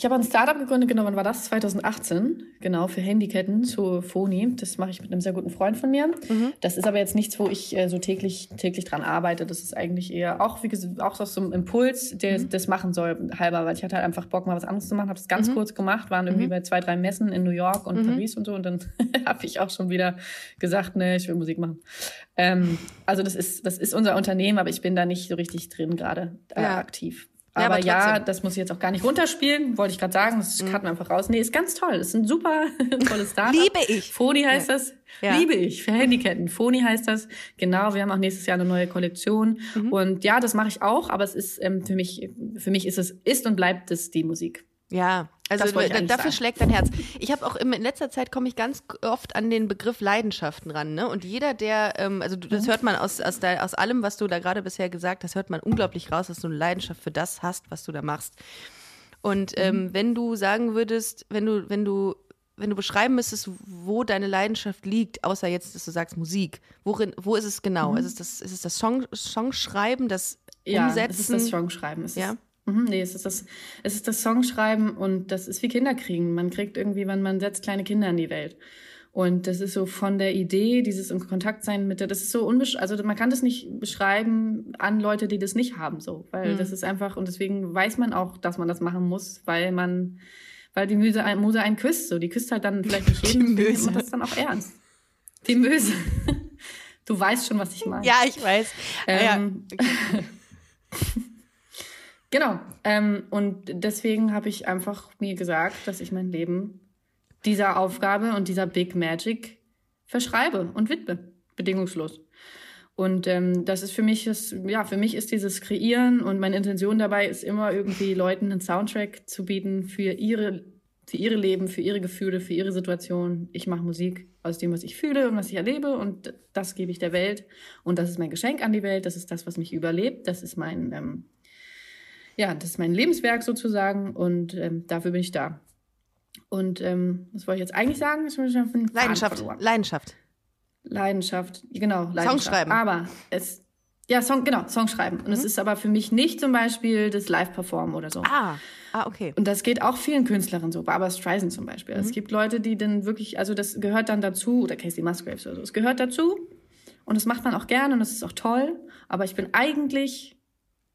S3: Ich habe ein Startup gegründet, genau, wann war das? 2018, genau, für Handyketten zu Phony. Das mache ich mit einem sehr guten Freund von mir. Mhm. Das ist aber jetzt nichts, wo ich äh, so täglich, täglich dran arbeite. Das ist eigentlich eher auch, wie gesagt, auch so ein Impuls, der mhm. das machen soll, halber, weil ich hatte halt einfach Bock, mal was anderes zu machen. Habe es ganz mhm. kurz gemacht, waren irgendwie mhm. bei zwei, drei Messen in New York und mhm. Paris und so. Und dann habe ich auch schon wieder gesagt, ne, ich will Musik machen. Ähm, also das ist, das ist unser Unternehmen, aber ich bin da nicht so richtig drin gerade äh, ja. aktiv. Ja, aber, aber ja, das muss ich jetzt auch gar nicht runterspielen, wollte ich gerade sagen. Das mhm. cutten wir einfach raus. Nee, ist ganz toll. Ist ein super tolles Startup.
S2: Liebe ich.
S3: Foni heißt ja. das. Ja. Liebe ich. Für Handyketten. Foni heißt das. Genau, wir haben auch nächstes Jahr eine neue Kollektion. Mhm. Und ja, das mache ich auch, aber es ist ähm, für mich, für mich ist es, ist und bleibt es die Musik.
S2: Ja, also dafür sagen. schlägt dein Herz. Ich habe auch in letzter Zeit komme ich ganz oft an den Begriff Leidenschaften ran, ne? Und jeder, der, ähm, also das hört man aus aus, der, aus allem, was du da gerade bisher gesagt hast, hört man unglaublich raus, dass du eine Leidenschaft für das hast, was du da machst. Und ähm, mhm. wenn du sagen würdest, wenn du wenn du wenn du beschreiben müsstest, wo deine Leidenschaft liegt, außer jetzt, dass du sagst Musik, worin, wo ist es genau? Mhm. Ist es das, ist es das Song, Songschreiben, das
S3: ja, Umsetzen? Ja, es ist das Songschreiben. Es ja? Ist, Mhm, nee, es ist, das, es ist das Songschreiben und das ist wie Kinder kriegen. Man kriegt irgendwie, wenn man setzt kleine Kinder in die Welt. Und das ist so von der Idee, dieses im Kontakt sein mit der, das ist so unbesch also man kann das nicht beschreiben an Leute, die das nicht haben, so, weil mhm. das ist einfach und deswegen weiß man auch, dass man das machen muss, weil man, weil die Muse, Muse einen küsst, so, die küsst halt dann vielleicht nicht jeden, die Möse. das dann auch ernst. Die Möse. Du weißt schon, was ich meine.
S2: Ja, ich weiß. Ähm, ja. Okay.
S3: Genau. Ähm, und deswegen habe ich einfach mir gesagt, dass ich mein Leben dieser Aufgabe und dieser Big Magic verschreibe und widme. Bedingungslos. Und ähm, das ist für mich, das, ja, für mich ist dieses Kreieren und meine Intention dabei ist immer irgendwie Leuten einen Soundtrack zu bieten für ihre, für ihre Leben, für ihre Gefühle, für ihre Situation. Ich mache Musik aus dem, was ich fühle und was ich erlebe und das gebe ich der Welt. Und das ist mein Geschenk an die Welt. Das ist das, was mich überlebt. Das ist mein ähm, ja, das ist mein Lebenswerk sozusagen und ähm, dafür bin ich da. Und ähm, was wollte ich jetzt eigentlich sagen?
S2: Leidenschaft. Leidenschaft.
S3: Leidenschaft, genau. Leidenschaft.
S2: Songschreiben.
S3: Aber es, ja, Song, genau, Songschreiben. Und mhm. es ist aber für mich nicht zum Beispiel das Live-Performen oder so.
S2: Ah, ah, okay.
S3: Und das geht auch vielen Künstlerinnen so, Barbara Streisand zum Beispiel. Mhm. Es gibt Leute, die dann wirklich, also das gehört dann dazu, oder Casey Musgraves oder so, es gehört dazu. Und das macht man auch gerne und das ist auch toll. Aber ich bin eigentlich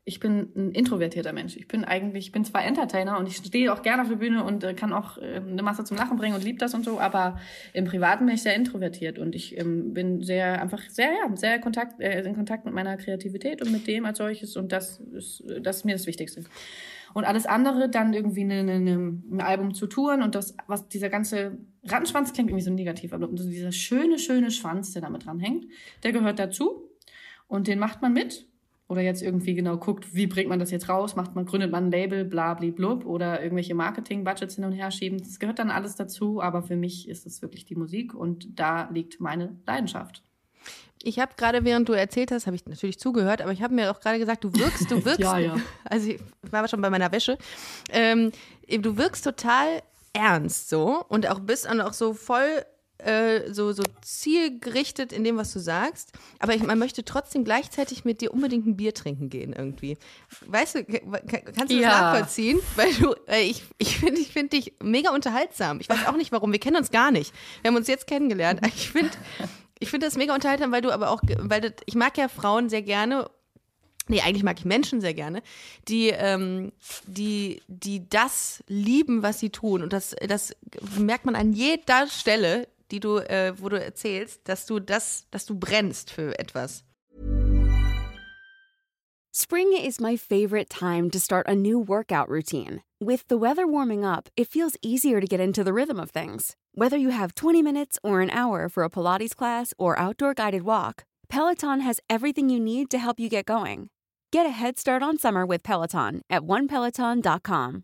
S3: ich bin ein introvertierter Mensch. Ich bin eigentlich, ich bin zwar Entertainer und ich stehe auch gerne auf der Bühne und äh, kann auch äh, eine Masse zum Lachen bringen und lieb das und so, aber im Privaten bin ich sehr introvertiert und ich ähm, bin sehr einfach sehr ja sehr Kontakt äh, in Kontakt mit meiner Kreativität und mit dem als solches und das ist das ist mir das Wichtigste. Und alles andere dann irgendwie eine, eine, ein Album zu touren und das was dieser ganze Rattenschwanz klingt irgendwie so negativ, aber dieser schöne schöne Schwanz, der damit dran hängt, der gehört dazu und den macht man mit oder jetzt irgendwie genau guckt, wie bringt man das jetzt raus, macht man, gründet man ein Label, bla, bli, blub, oder irgendwelche Marketing-Budgets hin und her schieben. Das gehört dann alles dazu, aber für mich ist es wirklich die Musik und da liegt meine Leidenschaft.
S2: Ich habe gerade, während du erzählt hast, habe ich natürlich zugehört, aber ich habe mir auch gerade gesagt, du wirkst, du wirkst.
S3: Ja, ja.
S2: Also ich war schon bei meiner Wäsche. Ähm, du wirkst total ernst so und auch bist dann auch so voll äh, so, so zielgerichtet in dem, was du sagst. Aber ich, man möchte trotzdem gleichzeitig mit dir unbedingt ein Bier trinken gehen irgendwie. Weißt du, kannst du das
S3: Ja.
S2: nachvollziehen? Weil du, äh, ich, ich finde ich find dich mega unterhaltsam. Ich weiß auch nicht warum. Wir kennen uns gar nicht. Wir haben uns jetzt kennengelernt. Ich finde ich finde das mega unterhaltsam, weil du aber auch, weil das, ich mag ja Frauen sehr gerne Nee, eigentlich mag ich Menschen sehr gerne, die, ähm, die, die das lieben, was sie tun. Und das, das merkt man an jeder Stelle, die du, äh, wo du erzählst, dass du das, dass du brennst für etwas.
S4: Spring is my favorite time to start a new workout routine. With the weather warming up, it feels easier to get into the rhythm of things. Whether you have 20 minutes or an hour for a Pilates class or outdoor guided walk, Peloton has everything you need to help you get going. Get a head start on summer with Peloton at onepeloton.com.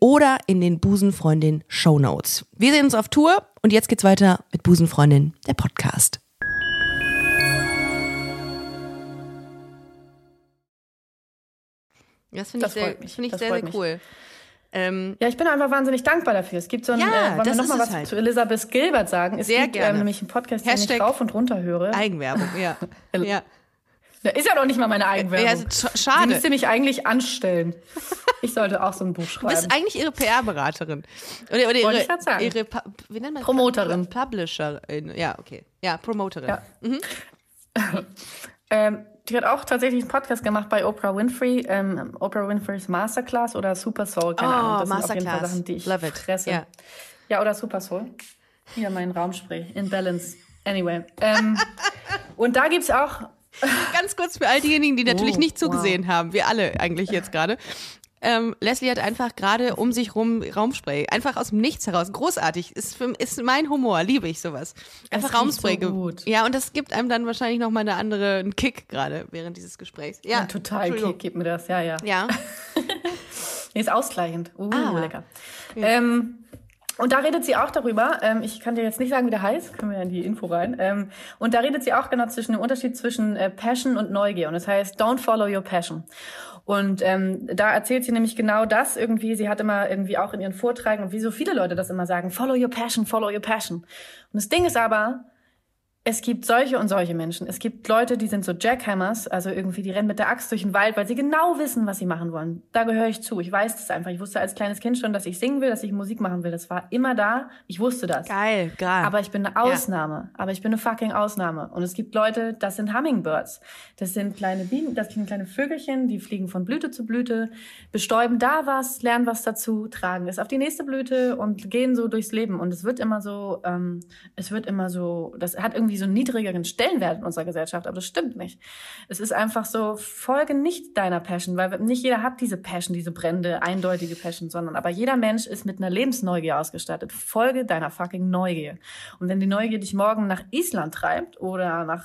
S2: oder in den Busenfreundin Show Notes. Wir sehen uns auf Tour und jetzt geht's weiter mit Busenfreundin, der Podcast. Das finde ich,
S3: Das
S2: sehr,
S3: freut mich.
S2: das finde ich
S3: Das
S2: sehr,
S3: freut
S2: sehr cool. Ähm,
S3: Ja, ich bin einfach wahnsinnig dankbar dafür. Es gibt so ein,
S2: Ja,
S3: äh, wollen wir
S2: das
S3: noch
S2: ist
S3: mal
S2: es
S3: was
S2: halt.
S3: zu Elisabeth Gilbert sagen? Es
S2: Sehr
S3: gibt
S2: gerne.
S3: Ähm, nämlich einen Podcast, den
S2: Hashtag
S3: ich rauf und runter höre.
S2: Eigenwerbung, ja. ja.
S3: Ist ja noch nicht mal meine Eigenwerbung.
S2: Ja, also sch-
S3: Sie
S2: schade.
S3: müsste mich eigentlich anstellen. Ich sollte auch so ein Buch
S2: Du
S3: schreiben.
S2: bist eigentlich ihre PR-Beraterin. Oder, oder ihre,
S3: ich sagen.
S2: ihre wie nennt man?
S3: Promoterin.
S2: Pu- Publisherin. Ja, okay. Ja, Promoterin.
S3: Ja. Ähm, die hat auch tatsächlich einen Podcast gemacht bei Oprah Winfrey. Ähm, Oprah Winfreys Masterclass oder Super Soul. Keine
S2: Oh,
S3: Ahnung. Das sind auf jeden Fall
S2: Masterclass.
S3: Sachen, die ich
S2: Love it.
S3: fresse.
S2: Ja.
S3: Ja, oder Super Soul. Hier mein Raumspray. In Balance. Anyway. Ähm, und da gibt's auch
S2: Ganz kurz für all diejenigen, die natürlich
S3: Oh,
S2: nicht zugesehen haben, wir alle eigentlich jetzt gerade. Ähm, Leslie hat einfach gerade um sich rum Raumspray. Einfach aus dem Nichts heraus. Großartig. Ist, für, ist mein Humor. Liebe ich sowas. Einfach Raumspray.
S3: so gut.
S2: Ja, und das gibt einem dann wahrscheinlich nochmal eine andere, einen Kick gerade während dieses Gesprächs. Ja,
S3: ein total. Kick, gibt mir das. Ja, ja.
S2: Ja.
S3: Ist ausgleichend. Uh,
S2: Ah.
S3: lecker. Ähm, und da redet sie auch darüber, ähm, ich kann dir jetzt nicht sagen, wie der heißt, können wir ja in die Info rein. Ähm, und da redet sie auch genau zwischen dem Unterschied zwischen äh, Passion und Neugier. Und das heißt, don't follow your passion. Und ähm, da erzählt sie nämlich genau das irgendwie. Sie hat immer irgendwie auch in ihren Vorträgen, und wie so viele Leute das immer sagen, follow your passion, follow your passion. Und das Ding ist aber, es gibt solche und solche Menschen. Es gibt Leute, die sind so Jackhammers, also irgendwie, die rennen mit der Axt durch den Wald, weil sie genau wissen, was sie machen wollen. Da gehöre ich zu. Ich weiß das einfach. Ich wusste als kleines Kind schon, dass ich singen will, dass ich Musik machen will. Das war immer da. Ich wusste das.
S2: Geil, geil.
S3: Aber ich bin eine Ausnahme. Aber ich bin eine fucking Ausnahme. Und es gibt Leute, das sind Hummingbirds. Das sind kleine Bienen, das sind kleine Vögelchen, die fliegen von Blüte zu Blüte, bestäuben da was, lernen was dazu, tragen es auf die nächste Blüte und gehen so durchs Leben. Und es wird immer so, ähm, es wird immer so, das hat irgendwie so einen niedrigeren Stellenwert in unserer Gesellschaft, aber das stimmt nicht. Es ist einfach so, folge nicht deiner Passion, weil nicht jeder hat diese Passion, diese brennende, eindeutige Passion, sondern aber jeder Mensch ist mit einer Lebensneugier ausgestattet. Folge deiner fucking Neugier. Und wenn die Neugier dich morgen nach Island treibt oder nach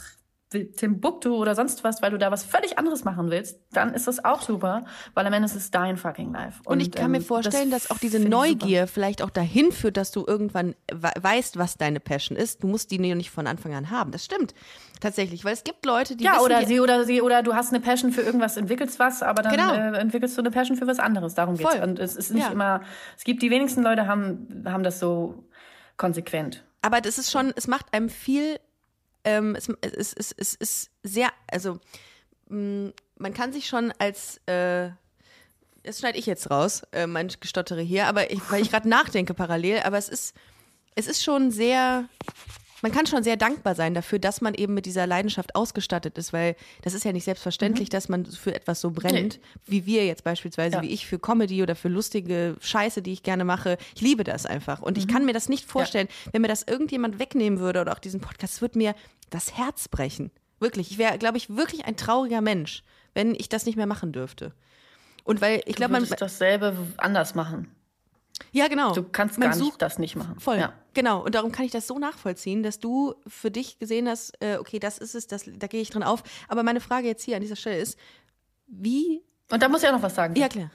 S3: Timbuktu oder sonst was, weil du da was völlig anderes machen willst, dann ist das auch super, weil am Ende ist es dein fucking life.
S2: Und, ich kann
S3: ähm,
S2: mir vorstellen, dass auch diese. Neugier vielleicht auch dahin führt, dass du irgendwann we- weißt, was deine Passion ist. Du musst die nicht von Anfang an haben. Das stimmt tatsächlich, weil es gibt Leute, die
S3: Ja,
S2: wissen,
S3: oder
S2: die,
S3: sie oder sie oder du hast eine Passion für irgendwas, entwickelst was, aber dann
S2: Genau.
S3: äh, entwickelst du eine Passion für was anderes. Darum geht's.
S2: Voll.
S3: Und es ist nicht
S2: Ja.
S3: immer. Es gibt die wenigsten Leute haben haben das so konsequent.
S2: aber das ist schon, es macht einem viel, ähm, es, es, es, es ist sehr, also mh, man kann sich schon als, äh, das schneide ich jetzt raus, äh, mein Gestottere hier, aber ich, weil ich gerade nachdenke parallel, aber es ist, es ist schon sehr, man kann schon sehr dankbar sein dafür, dass man eben mit dieser Leidenschaft ausgestattet ist, weil das ist ja nicht selbstverständlich, dass man für etwas so brennt, wie wir jetzt beispielsweise,
S3: Ja.
S2: wie ich für Comedy oder für lustige Scheiße, die ich gerne mache. Ich liebe das einfach. Und ich kann mir das nicht vorstellen, wenn mir das irgendjemand wegnehmen würde oder auch diesen Podcast, es würde mir das Herz brechen. Wirklich. Ich wäre, glaube ich, wirklich ein trauriger Mensch, wenn ich das nicht mehr machen dürfte. Und weil ich glaube, man.
S3: würdest dasselbe anders machen.
S2: Ja, genau.
S3: Du kannst
S2: man
S3: gar nicht das nicht machen.
S2: Voll.
S3: Ja.
S2: Genau. Und darum kann ich das so nachvollziehen, dass du für dich gesehen hast, äh, okay, das ist es, das, da gehe ich drin auf. Aber meine Frage jetzt hier an dieser Stelle ist, wie.
S3: Und da muss ich auch noch was sagen.
S2: Ja, klar.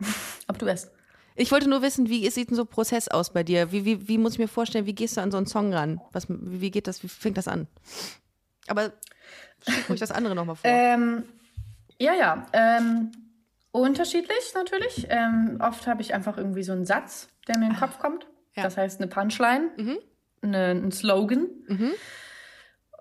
S3: Ob du es.
S2: Ich wollte nur wissen, wie sieht denn so ein Prozess aus bei dir? Wie, wie, wie muss ich mir vorstellen, wie gehst du an so einen Song ran? Was, wie, geht das, wie fängt das an? Aber schieb ruhig das andere nochmal vor.
S3: Ähm, ja, ja. Ähm, unterschiedlich natürlich. Ähm, oft habe ich einfach irgendwie so einen Satz, der mir in den Kopf kommt.
S2: Ah, ja. Mhm.
S3: Das heißt eine Punchline, eine, ein Slogan.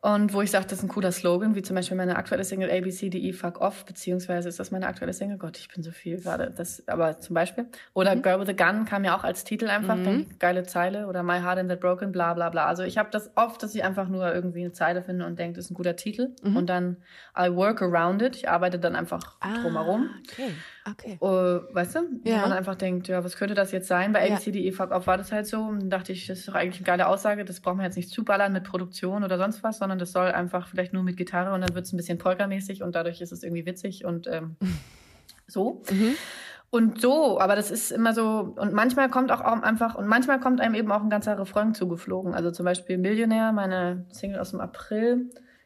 S3: Und wo ich sage, das ist ein cooler Slogan, wie zum Beispiel meine aktuelle Single ABCDE Fuck Off, beziehungsweise ist das meine aktuelle Single? Gott, ich bin so viel gerade. Das, aber zum Beispiel. Oder Girl with a Gun kam ja auch als Titel einfach, dann geile Zeile. Oder My Heart in That Broken, bla bla bla. Also ich habe das oft, dass ich einfach nur irgendwie eine Zeile finde und denke, das ist ein guter Titel. Und dann I work around it. Ich arbeite dann einfach drumherum.
S2: Okay. Okay.
S3: Äh, weißt du?
S2: Ja.
S3: Wo man einfach denkt, ja, was könnte das jetzt sein? Bei
S2: Ja.
S3: ABCDE Fuck Off war das halt so. Und dann dachte ich, das ist doch eigentlich eine geile Aussage. Das braucht man jetzt nicht zuballern mit Produktion oder sonst was, sondern das soll einfach vielleicht nur mit Gitarre und dann wird es ein bisschen polkamäßig und dadurch ist es irgendwie witzig und ähm, so. Und so, aber das ist immer so, und manchmal kommt auch einfach, und manchmal kommt einem eben auch ein ganzer Refrain zugeflogen. Also zum Beispiel Millionär, meine Single aus dem April,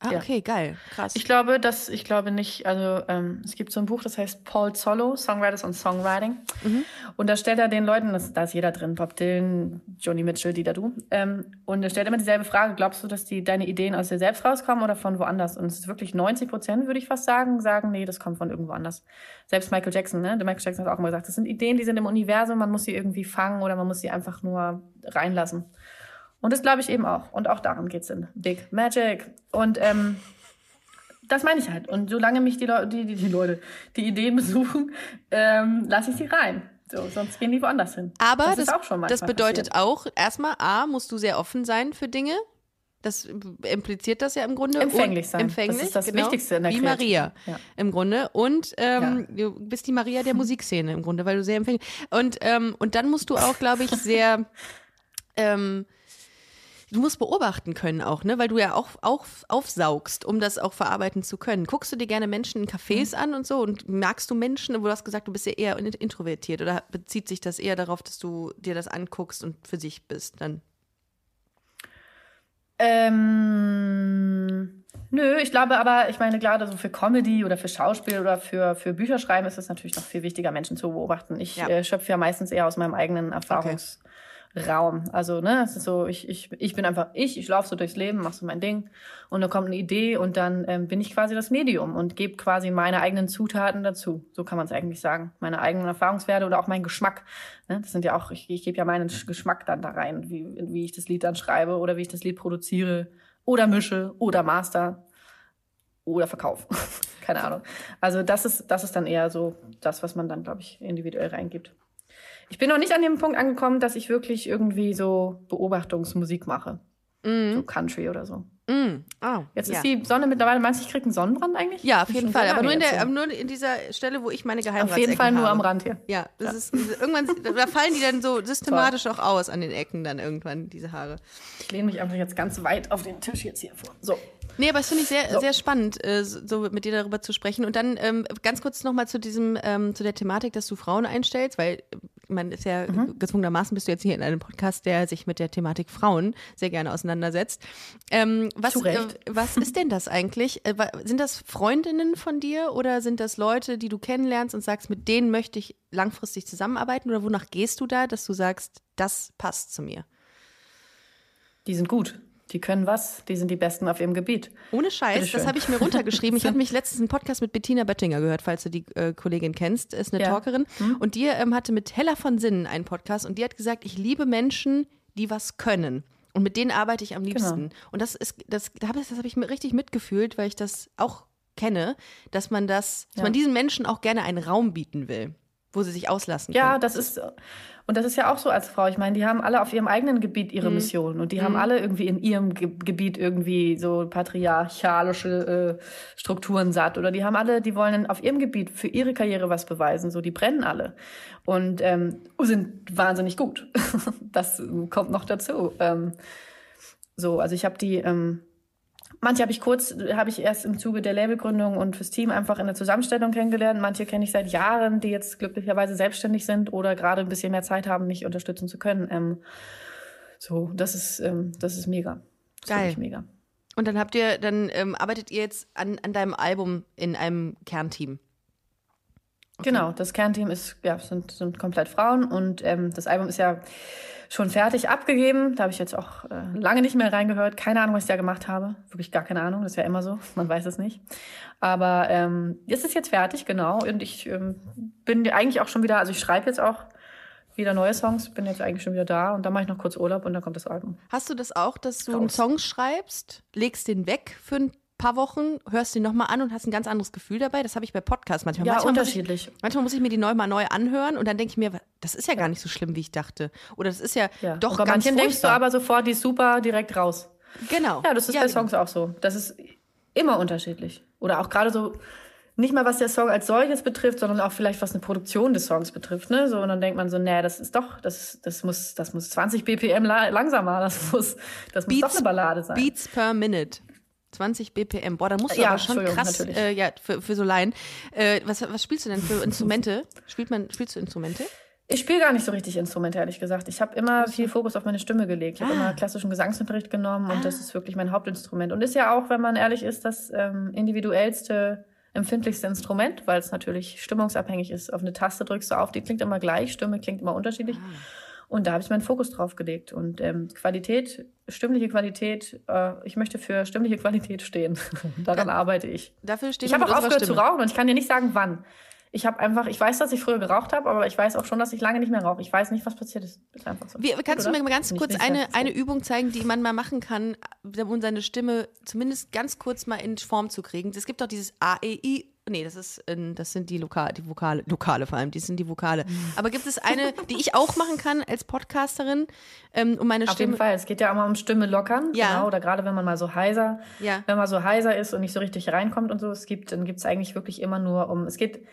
S2: Ah,
S3: Ja.
S2: okay, geil, krass.
S3: Ich glaube, dass ich glaube nicht, also ähm, es gibt so ein Buch, das heißt Paul Solo, Songwriters und Songwriting. Und da stellt er den Leuten, das, da ist jeder drin, Bob Dylan, Joni Mitchell, die da du. Ähm, und er stellt immer dieselbe Frage, glaubst du, dass die deine Ideen aus dir selbst rauskommen oder von woanders? Und es ist wirklich 90 Prozent, würde ich fast sagen, sagen, nee, das kommt von irgendwo anders. Selbst Michael Jackson, ne? Der Michael Jackson hat auch immer gesagt, das sind Ideen, die sind im Universum, man muss sie irgendwie fangen oder man muss sie einfach nur reinlassen. Und das glaube ich eben auch. Und auch daran geht's in Big Magic. Und ähm, das meine ich halt. Und solange mich die, Leu die, die, die Leute die Ideen besuchen, ähm, lasse ich sie rein. So, sonst gehen die woanders hin.
S2: Aber
S3: das,
S2: das, das bedeutet
S3: passiert.
S2: auch, erstmal, A, musst du sehr offen sein für Dinge. Das impliziert das ja im Grunde.
S3: Empfänglich sein.
S2: Empfänglich,
S3: Das ist das
S2: genau,
S3: Wichtigste in der
S2: Wie. Maria
S3: Ja.
S2: im Grunde. Und ähm, du bist die Maria der Musikszene im Grunde, weil du sehr empfänglich Und, ähm, und dann musst du auch, glaube ich, sehr. ähm, Du musst beobachten können auch, ne? Weil du ja auch, auch aufsaugst, um das auch verarbeiten zu können. Guckst du dir gerne Menschen in Cafés
S3: Mhm.
S2: an und so und magst du Menschen, wo du hast gesagt, du bist ja eher in- introvertiert oder bezieht sich das eher darauf, dass du dir das anguckst und für sich bist dann?
S3: Ähm, nö, ich glaube aber, ich meine, gerade so für Comedy oder für Schauspiel oder für, für Bücherschreiben ist es natürlich noch viel wichtiger, Menschen zu beobachten. Ich
S2: Ja.
S3: äh, schöpfe ja meistens eher aus meinem eigenen Erfahrungsraum. Also, ne, es ist so, ich, ich, ich bin einfach ich, ich laufe so durchs Leben, mach so mein Ding und dann kommt eine Idee und dann ähm, bin ich quasi das Medium und gebe quasi meine eigenen Zutaten dazu. So kann man es eigentlich sagen. Meine eigenen Erfahrungswerte oder auch mein Geschmack. Ne? Das sind ja auch, ich, ich gebe ja meinen Geschmack dann da rein, wie, wie ich das Lied dann schreibe oder wie ich das Lied produziere oder mische oder master oder verkaufe. Keine Ahnung. Also das ist, das ist dann eher so das, was man dann, glaube ich, individuell reingibt. Ich bin noch nicht an dem Punkt angekommen, dass ich wirklich irgendwie so Beobachtungsmusik mache. So Country oder so.
S2: Mm. Ah,
S3: Jetzt
S2: ja.
S3: ist die Sonne mittlerweile, meinst du, ich krieg einen Sonnenbrand eigentlich?
S2: Ja, auf jeden Fall. Aber nur in, der, nur in dieser Stelle, wo ich meine
S3: Auf
S2: Geheimratsecken
S3: jeden Fall nur
S2: habe.
S3: am Rand hier.
S2: Ja, das ist irgendwann, da fallen die dann so systematisch auch aus an den Ecken dann irgendwann, diese Haare.
S3: Ich lehne mich einfach jetzt ganz weit auf den Tisch jetzt hier vor. So.
S2: Nee, aber das finde ich sehr,
S3: So.
S2: sehr spannend, äh, so mit dir darüber zu sprechen. Und dann ähm, ganz kurz nochmal zu diesem, ähm, zu der Thematik, dass du Frauen einstellst, weil man ist ja
S3: Mhm.
S2: gezwungenermaßen bist du jetzt hier in einem Podcast, der sich mit der Thematik Frauen sehr gerne auseinandersetzt. Ähm, was,
S3: Zu Recht.
S2: Äh, was ist denn das eigentlich? Äh, sind das Freundinnen von dir oder sind das Leute, die du kennenlernst und sagst, mit denen möchte ich langfristig zusammenarbeiten? Oder wonach gehst du da, dass du sagst, das passt zu mir?
S3: Die sind gut. Die können was, die sind die Besten auf ihrem Gebiet.
S2: Ohne Scheiß, das habe ich mir runtergeschrieben. Ich habe mich letztens einen Podcast mit Bettina Böttinger gehört, falls du die äh, Kollegin kennst, ist eine
S3: Ja.
S2: Talkerin. Und die ähm, hatte mit Hella von Sinnen einen Podcast und die hat gesagt, ich liebe Menschen, die was können. Und mit denen arbeite ich am liebsten. Und das ist, das, da habe ich, das habe ich mir richtig mitgefühlt, weil ich das auch kenne, dass man das, dass
S3: Ja.
S2: man diesen Menschen auch gerne einen Raum bieten will, wo sie sich auslassen
S3: Ja,
S2: können.
S3: das ist, und das ist ja auch so als Frau. Ich meine, die haben alle auf ihrem eigenen Gebiet ihre Mission und die haben alle irgendwie in ihrem Ge Gebiet irgendwie so patriarchalische äh, Strukturen satt oder die haben alle, die wollen auf ihrem Gebiet für ihre Karriere was beweisen. So, die brennen alle und ähm, sind wahnsinnig gut. das kommt noch dazu. Ähm, so, also ich habe die, ähm, manche habe ich kurz, habe ich erst im Zuge der Labelgründung und fürs Team einfach in der Zusammenstellung kennengelernt. Manche kenne ich seit Jahren, die jetzt glücklicherweise selbstständig sind oder gerade ein bisschen mehr Zeit haben, mich unterstützen zu können. Ähm, so, das ist, ähm, das ist mega. Das
S2: Geil.
S3: wirklich mega.
S2: Und dann habt ihr, dann ähm, arbeitet ihr jetzt an, an deinem Album in einem Kernteam.
S3: Genau, das Kernteam ist, ja, sind, sind komplett Frauen und ähm, das Album ist ja schon fertig abgegeben. Da habe ich jetzt auch äh, lange nicht mehr reingehört. Keine Ahnung, was ich da gemacht habe. Wirklich gar keine Ahnung. Das ist ja immer so. Man weiß es nicht. Aber ähm, es ist jetzt fertig, genau. Und ich ähm, bin eigentlich auch schon wieder, also ich schreibe jetzt auch wieder neue Songs, bin jetzt eigentlich schon wieder da und dann mache ich noch kurz Urlaub und dann kommt das Album.
S2: Hast du das auch, dass du einen
S3: Raus.
S2: Song schreibst, legst den weg für ein paar Wochen, hörst den nochmal an und hast ein ganz anderes Gefühl dabei? Das habe ich bei Podcasts manchmal.
S3: Ja,
S2: manchmal
S3: unterschiedlich.
S2: Muss ich, manchmal muss ich mir die neu mal neu anhören und dann denke ich mir, das ist ja gar nicht so schlimm, wie ich dachte. Oder das ist ja,
S3: Ja.
S2: doch
S3: und bei
S2: ganz
S3: manchen denkst du
S2: furchtbar.
S3: aber sofort, die ist super, direkt raus.
S2: Genau.
S3: Ja, das ist bei
S2: genau.
S3: Songs auch so. Das ist immer unterschiedlich. Oder auch gerade so, nicht mal was der Song als solches betrifft, sondern auch vielleicht was eine Produktion des Songs betrifft. Ne? So, und dann denkt man so, nee, das ist doch, das, das, muss, das muss 20 BPM la langsamer, das muss, das muss doch eine Ballade sein.
S2: Beats per Minute. 20 BPM. Boah, da musst du
S3: Ja,
S2: aber schon krass, äh, ja, für, für so Laien. Äh, was, was spielst du denn für Instrumente? Spielt man, spielst du Instrumente?
S3: Ich spiele gar nicht so richtig Instrumente, ehrlich gesagt. Ich habe immer viel Fokus auf meine Stimme gelegt. Ich habe
S2: Ah.
S3: immer klassischen Gesangsunterricht genommen und das ist wirklich mein Hauptinstrument. Und ist ja auch, wenn man ehrlich ist, das ähm, individuellste, empfindlichste Instrument, weil es natürlich stimmungsabhängig ist. Auf eine Taste drückst du auf, die klingt immer gleich, Stimme klingt immer unterschiedlich.
S2: Ah.
S3: Und da habe ich meinen Fokus drauf gelegt. Und ähm, Qualität, stimmliche Qualität, äh, ich möchte für stimmliche Qualität stehen. Daran arbeite ich.
S2: Dafür stehen
S3: Ich
S2: wir
S3: habe auch aufgehört zu
S2: Stimme.
S3: rauchen und ich kann dir nicht sagen, wann. Ich habe einfach, ich weiß, dass ich früher geraucht habe, aber ich weiß auch schon, dass ich lange nicht mehr rauche. Ich weiß nicht, was passiert ist. Ist einfach so.
S2: Wie, kannst du
S3: Gut,
S2: mir mal ganz kurz
S3: ich
S2: eine, eine. Übung zeigen, die man mal machen kann, um seine Stimme zumindest ganz kurz mal in Form zu kriegen? Es gibt doch dieses A, E, I. Nee, das ist, das sind die Lokale, die Vokale, Lokale vor allem, die sind die Vokale.
S3: Mhm.
S2: Aber gibt es eine, die ich auch machen kann als Podcasterin, ähm, um meine
S3: Auf jeden
S2: Stimme.
S3: Fall. Es geht ja auch mal um Stimme lockern.
S2: Ja.
S3: Genau. Oder gerade wenn man mal so heiser,
S2: Ja.
S3: wenn man so heiser ist und nicht so richtig reinkommt und so, es gibt, dann gibt es eigentlich wirklich immer nur um, es geht,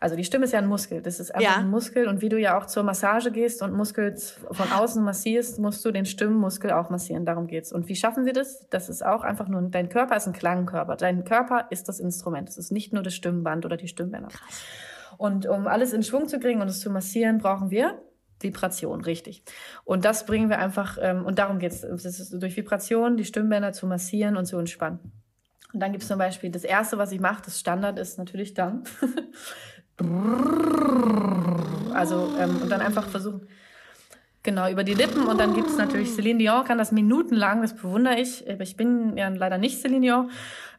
S3: also die Stimme ist ja ein Muskel. Das ist einfach
S2: Ja.
S3: ein Muskel. Und wie du ja auch zur Massage gehst und Muskel von außen massierst, musst du den Stimmmuskel auch massieren. Darum geht's. Und wie schaffen wir das? Das ist auch einfach nur, dein Körper ist ein Klangkörper. Dein Körper ist das Instrument. Es ist nicht nur das Stimmband oder die Stimmbänder. Und um alles in Schwung zu bringen und es zu massieren, brauchen wir Vibration, richtig. Und das bringen wir einfach, ähm, und darum geht's. Es ist durch Vibration die Stimmbänder zu massieren und zu entspannen. Und dann gibt's zum Beispiel das erste, was ich mache, das Standard ist natürlich dann. also, ähm, und dann einfach versuchen, genau, über die Lippen. Und dann gibt's natürlich Celine Dion, kann das minutenlang, das bewundere ich. Aber ich bin ja leider nicht Celine Dion,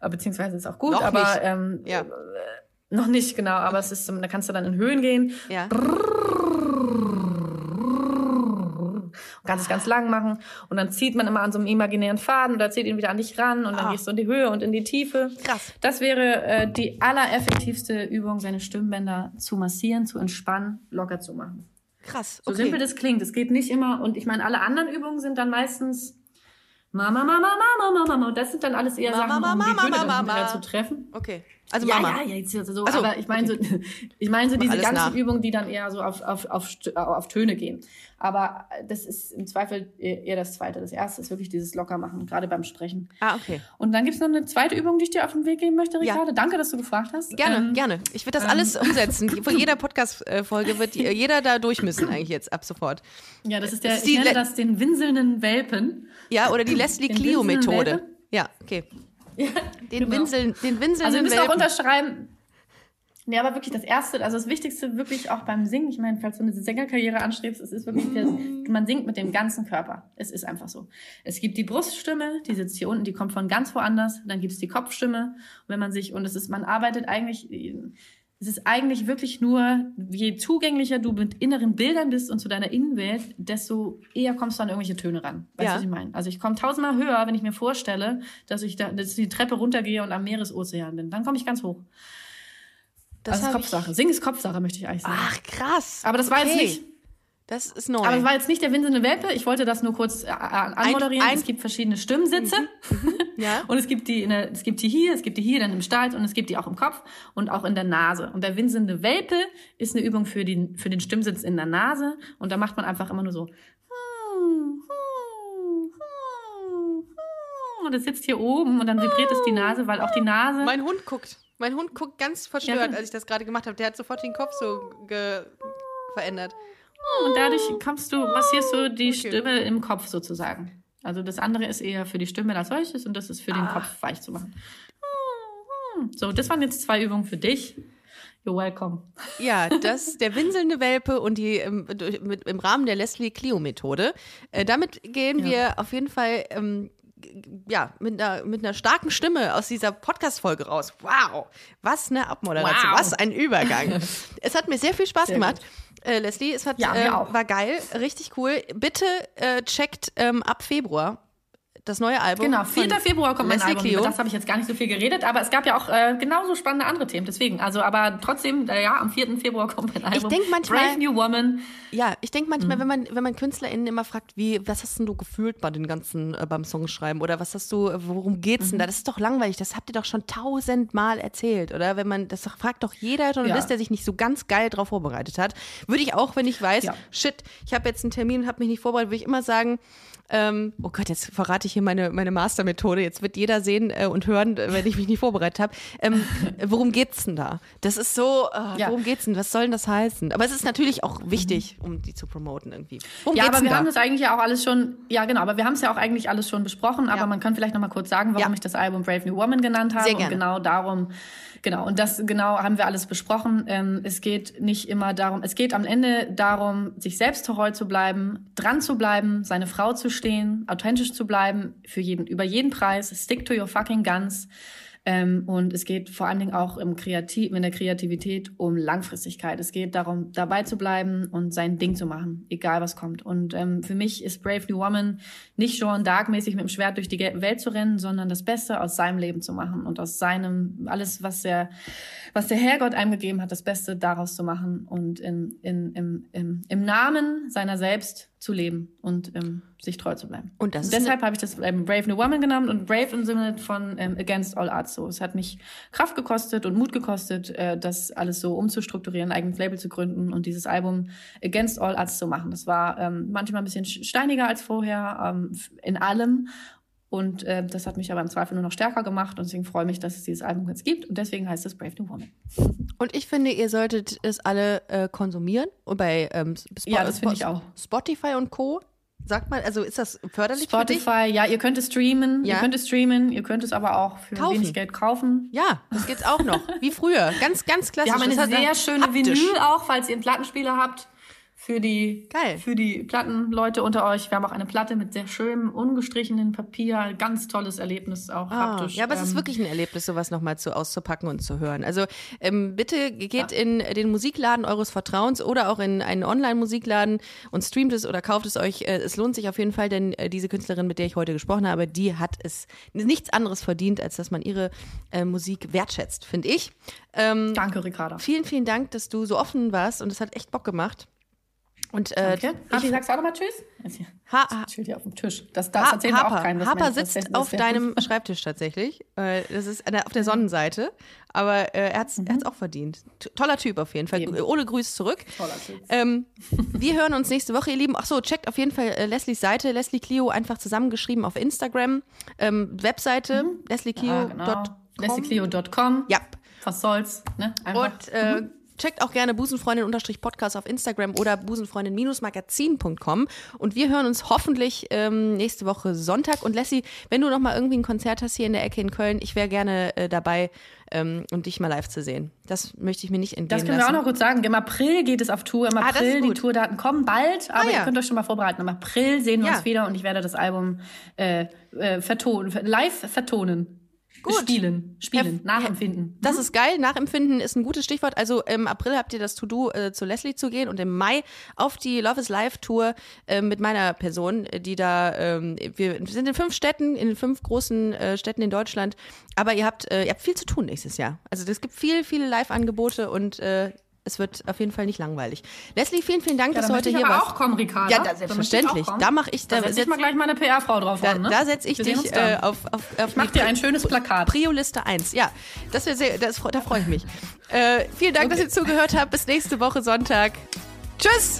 S3: beziehungsweise ist auch gut,
S2: Noch
S3: aber
S2: nicht.
S3: Ähm,
S2: Ja.
S3: noch nicht, genau. Aber es ist, da kannst du dann in Höhen gehen.
S2: Ja.
S3: Und kannst es ganz lang machen und dann zieht man immer an so einem imaginären Faden oder zieht ihn wieder an dich ran und dann
S2: Ah.
S3: gehst du in die Höhe und in die Tiefe.
S2: Krass.
S3: Das wäre äh, die allereffektivste Übung, seine Stimmbänder zu massieren, zu entspannen, locker zu machen.
S2: Krass.
S3: So
S2: Okay.
S3: simpel das klingt, es geht nicht immer und ich meine, alle anderen Übungen sind dann meistens Mama, Mama, Mama, Mama, Mama. Und das sind dann alles eher
S2: Mama,
S3: Sachen, um
S2: Mama,
S3: die
S2: Mama, Mama.
S3: wieder zu treffen.
S2: Okay. Also
S3: Ja,
S2: Mama.
S3: ja, ja, jetzt, so,
S2: Ach so,
S3: aber ich meine so, ich meine so
S2: Mach
S3: diese ganzen
S2: nach.
S3: Übungen, die dann eher so auf, auf, auf, auf Töne gehen. Aber das ist im Zweifel eher das Zweite. Das Erste ist wirklich dieses Lockermachen, gerade beim Sprechen.
S2: Ah, okay.
S3: Und dann gibt's noch eine zweite Übung, die ich dir auf den Weg geben möchte,
S2: Ja.
S3: Ricardo. Danke, dass du gefragt hast.
S2: Gerne,
S3: Ähm,
S2: gerne. Ich würde das alles umsetzen. Vor jeder Podcast-Folge wird jeder da durch müssen eigentlich jetzt ab sofort.
S3: Ja, das ist der,
S2: Das ist
S3: ich nenne
S2: Le-
S3: das den winselnden Welpen.
S2: Ja, oder die Leslie
S3: Den
S2: Clio-Methode. Ja. Den
S3: genau.
S2: Winseln, den Winselnden
S3: Also ihr müsst auch unterschreiben. Nee, aber wirklich das Erste, also das Wichtigste wirklich auch beim Singen, ich meine, falls du eine Sängerkarriere anstrebst, es ist wirklich, das, man singt mit dem ganzen Körper. Es ist einfach so. Es gibt die Bruststimme, die sitzt hier unten, die kommt von ganz woanders, dann gibt es die Kopfstimme. Und wenn man sich, und es ist, man arbeitet eigentlich, es ist eigentlich wirklich nur, je zugänglicher du mit inneren Bildern bist und zu deiner Innenwelt, desto eher kommst du an irgendwelche Töne ran. Weißt du,
S2: Ja.
S3: was ich meine? Also ich komme tausendmal höher, wenn ich mir vorstelle, dass ich da, dass ich die Treppe runtergehe und am Meeresozean bin. Dann komme ich ganz hoch. Das, also ist Kopfsache. Singen ist Kopfsache, möchte ich eigentlich sagen.
S2: Ach, krass.
S3: Aber das war jetzt
S2: Okay.
S3: nicht-
S2: Das ist neu.
S3: Aber es war jetzt nicht der winselnde Welpe. Ich wollte das nur kurz äh, anmoderieren.
S2: ein-
S3: es gibt verschiedene Stimmsitze.
S2: ja.
S3: Und es gibt die, der, es gibt die hier, es gibt die hier dann im Stall und es gibt die auch im Kopf und auch in der Nase. Und der winselnde Welpe ist eine Übung für den, für den Stimmsitz in der Nase. Und da macht man einfach immer nur so. Und es sitzt hier oben und dann vibriert es die Nase, weil auch die Nase.
S2: Mein Hund guckt. Mein Hund guckt ganz verstört,
S3: Ja.
S2: als ich das gerade gemacht habe. Der hat sofort den Kopf so verändert.
S3: Und dadurch kommst du, massierst du die
S2: Okay.
S3: Stimme im Kopf sozusagen. Also das andere ist eher für die Stimme als solches und das ist für den
S2: Ah.
S3: Kopf weich zu machen. So, das waren jetzt zwei Übungen für dich. You're welcome.
S2: Ja, das der winselnde Welpe und die ähm, durch- mit, im Rahmen der Leslie Clio Methode. Äh, damit gehen
S3: Ja.
S2: wir auf jeden Fall ähm, ja mit einer mit einer starken Stimme aus dieser Podcast Folge raus. Wow, was eine Abmoderation,
S3: Wow.
S2: was ein Übergang. es hat mir sehr viel Spaß
S3: Sehr
S2: gemacht. Äh, Leslie, es hat
S3: Ja,
S2: äh, war geil, richtig cool. Bitte äh, checkt ähm, ab Februar das neue Album.
S3: Genau,
S2: von
S3: 4. Februar kommt mein
S2: Leslie
S3: Album.
S2: Clio.
S3: Das habe ich jetzt gar nicht so viel geredet, aber es gab ja auch äh, genauso spannende andere Themen. Deswegen, also aber trotzdem, äh, ja, am 4. Februar kommt mein Album.
S2: denk manchmal-
S3: Brave New Woman.
S2: Ja, ich denke manchmal,
S3: Mhm.
S2: wenn man, wenn man KünstlerInnen immer fragt, wie, was hast denn du gefühlt bei den ganzen, äh, beim Songschreiben oder was hast du, worum geht's
S3: Mhm.
S2: denn da? Das ist doch langweilig, das habt ihr doch schon tausendmal erzählt, oder? Wenn man, das fragt doch jeder Journalist,
S3: Ja.
S2: der sich nicht so ganz geil drauf vorbereitet hat. Würde ich auch, wenn ich weiß,
S3: Ja.
S2: shit, ich habe jetzt einen Termin und habe mich nicht vorbereitet, würde ich immer sagen, ähm, oh Gott, jetzt verrate ich hier meine, meine Mastermethode. Jetzt wird jeder sehen äh, und hören, äh, wenn ich mich nicht vorbereitet habe. Ähm, worum geht's denn da? Das ist so, äh,
S3: Ja.
S2: worum geht's denn? Was soll denn das heißen? Aber es ist natürlich auch wichtig, um die zu promoten irgendwie. Worum
S3: Ja, aber wir
S2: da?
S3: haben das eigentlich ja auch alles schon, ja genau, aber wir haben es ja auch eigentlich alles schon besprochen, aber
S2: Ja.
S3: man kann vielleicht noch mal kurz sagen, warum
S2: Ja.
S3: ich das Album Brave New Woman genannt habe.
S2: Sehr gerne.
S3: Und genau darum, genau, und das genau haben wir alles besprochen. Ähm, es geht nicht immer darum, es geht am Ende darum, sich selbst treu zu bleiben, dran zu bleiben, seine Frau zu stehen, authentisch zu bleiben, für jeden, über jeden Preis, stick to your fucking guns. Ähm, und es geht vor allen Dingen auch im Kreativ, in der Kreativität um Langfristigkeit. Es geht darum, dabei zu bleiben und sein Ding zu machen, egal was kommt. Und ähm, für mich ist Brave New Woman nicht Joan Dark-mäßig mit dem Schwert durch die Welt zu rennen, sondern das Beste aus seinem Leben zu machen und aus seinem, alles, was der, was der Herrgott einem gegeben hat, das Beste daraus zu machen und in, in, im, im, im Namen seiner selbst zu leben und ähm, sich treu zu bleiben.
S2: Und ist
S3: deshalb habe ich das ähm, Brave New Woman genannt und Brave im Sinne von ähm, Against All Arts so. Es hat mich Kraft gekostet und Mut gekostet, äh, das alles so umzustrukturieren, ein eigenes Label zu gründen und dieses Album Against All Arts zu machen. Das war ähm, manchmal ein bisschen steiniger als vorher ähm, in allem. Und äh, das hat mich aber im Zweifel nur noch stärker gemacht und deswegen freue ich mich, dass es dieses Album jetzt gibt und deswegen heißt es Brave New Woman.
S2: Und ich finde, ihr solltet es alle äh, konsumieren. Und bei ähm, Sp
S3: Ja, das finde ich auch.
S2: Spotify und Co. Sagt mal, also ist das förderlich für dich?
S3: Spotify, ja, ihr könnt es streamen,
S2: Ja.
S3: ihr könnt es streamen, ihr könnt es aber auch für
S2: Kaufen.
S3: wenig Geld kaufen.
S2: Ja, das geht's auch noch. Wie früher. Ganz, ganz klassisch.
S3: Wir haben eine sehr schöne
S2: haptisch.
S3: Vinyl auch, falls ihr einen Plattenspieler habt. Für die,
S2: Geil.
S3: für die Plattenleute unter euch. Wir haben auch eine Platte mit sehr schönem, ungestrichenem Papier. Ganz tolles Erlebnis auch
S2: Ah,
S3: haptisch.
S2: ja, aber es ist
S3: Ähm,
S2: wirklich ein Erlebnis, sowas nochmal zu auszupacken und zu hören. Also ähm, bitte geht in den Musikladen eures Vertrauens oder auch in einen Online-Musikladen und streamt es oder kauft es euch. Äh, es lohnt sich auf jeden Fall, denn äh, diese Künstlerin, mit der ich heute gesprochen habe, die hat es nichts anderes verdient, als dass man ihre äh, Musik wertschätzt, finde ich. Ähm,
S3: Danke, Ricarda.
S2: vielen, vielen Dank, dass du so offen warst und es hat echt Bock gemacht. Und äh,
S3: Danke. Sagst du auch nochmal Tschüss?
S2: Ha-
S3: Das steht hier auf dem Tisch. Das, das
S2: Ha
S3: erzählen wir auch
S2: Harper,
S3: keinem.
S2: Harper sitzt auf deinem Schreibtisch tatsächlich. Das ist auf der Sonnenseite. Aber äh, er hat es auch verdient. Toller Typ auf jeden Fall.
S3: Mhm. Eben.
S2: Ohne Grüß zurück.
S3: Toller Typ.
S2: Ähm, wir hören uns nächste Woche, ihr Lieben. Ach so, checkt auf jeden Fall äh, Leslies Seite, Leslie Clio, einfach zusammengeschrieben auf Instagram. Ähm, Webseite,
S3: Ja, genau.
S2: leslieclio.com.
S3: LeslieClio.com.
S2: Ja.
S3: Was soll's, ne? Einfach.
S2: Und äh, checkt auch gerne busenfreundin-podcast auf Instagram oder busenfreundin-magazin.com. Und wir hören uns hoffentlich ähm, nächste Woche Sonntag. Und Lassie, wenn du noch mal irgendwie ein Konzert hast hier in der Ecke in Köln, ich wäre gerne äh, dabei ähm, und dich mal live zu sehen. Das möchte ich mir nicht entgehen
S3: Das können wir auch noch kurz sagen. Im April geht es auf Tour. Im
S2: Ah,
S3: April, die
S2: gut.
S3: Tourdaten kommen bald, aber
S2: Ah, ja.
S3: ihr könnt euch schon mal vorbereiten. Im April sehen wir
S2: Ja.
S3: uns wieder und ich werde das Album äh, äh, vertonen, live vertonen.
S2: Gut.
S3: Spielen, spielen,
S2: Herr-
S3: nachempfinden.
S2: Das ist geil. Nachempfinden ist ein gutes Stichwort. Also im April habt ihr das To-Do, äh, zu Leslie zu gehen und im Mai auf die Love is Live Tour äh, mit meiner Person, äh, die da, ähm, wir sind in fünf Städten, in fünf großen äh, Städten in Deutschland. Aber ihr habt, äh, ihr habt viel zu tun nächstes Jahr. Also es gibt viel, viele Live-Angebote und äh, es wird auf jeden Fall nicht langweilig. Leslie, vielen, vielen Dank,
S3: Ja,
S2: dass
S3: da
S2: du heute
S3: ich
S2: hier
S3: aber
S2: warst.
S3: auch kommen, Ricarda.
S2: Ja,
S3: Da
S2: da,
S3: ich
S2: selbstverständlich.
S3: kommen.
S2: Da mache ich,
S3: Da
S2: da,
S3: setze ich mal gleich meine PR-Frau drauf
S2: da,
S3: an. Ne?
S2: da setze ich dich äh, auf, auf, auf
S3: mach dir ein schönes Plakat.
S2: Prio-Liste 1. Ja, das wäre sehr, das, da freue ich mich. äh, vielen Dank, dass ihr zugehört habt. Bis nächste Woche Sonntag. Tschüss!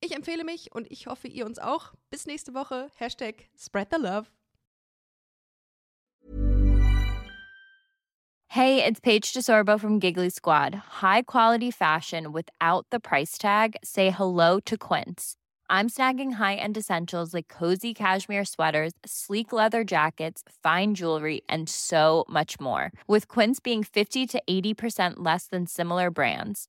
S2: Ich empfehle mich und ich hoffe, ihr uns auch. Bis nächste Woche. Hashtag Spread the Love.
S5: Hey, it's Paige DeSorbo from Giggly Squad. High quality fashion without the price tag. Say hello to Quince. I'm snagging high-end essentials like cozy cashmere sweaters, sleek leather jackets, fine jewelry, and so much more. With Quince being 50 to 80% less than similar brands.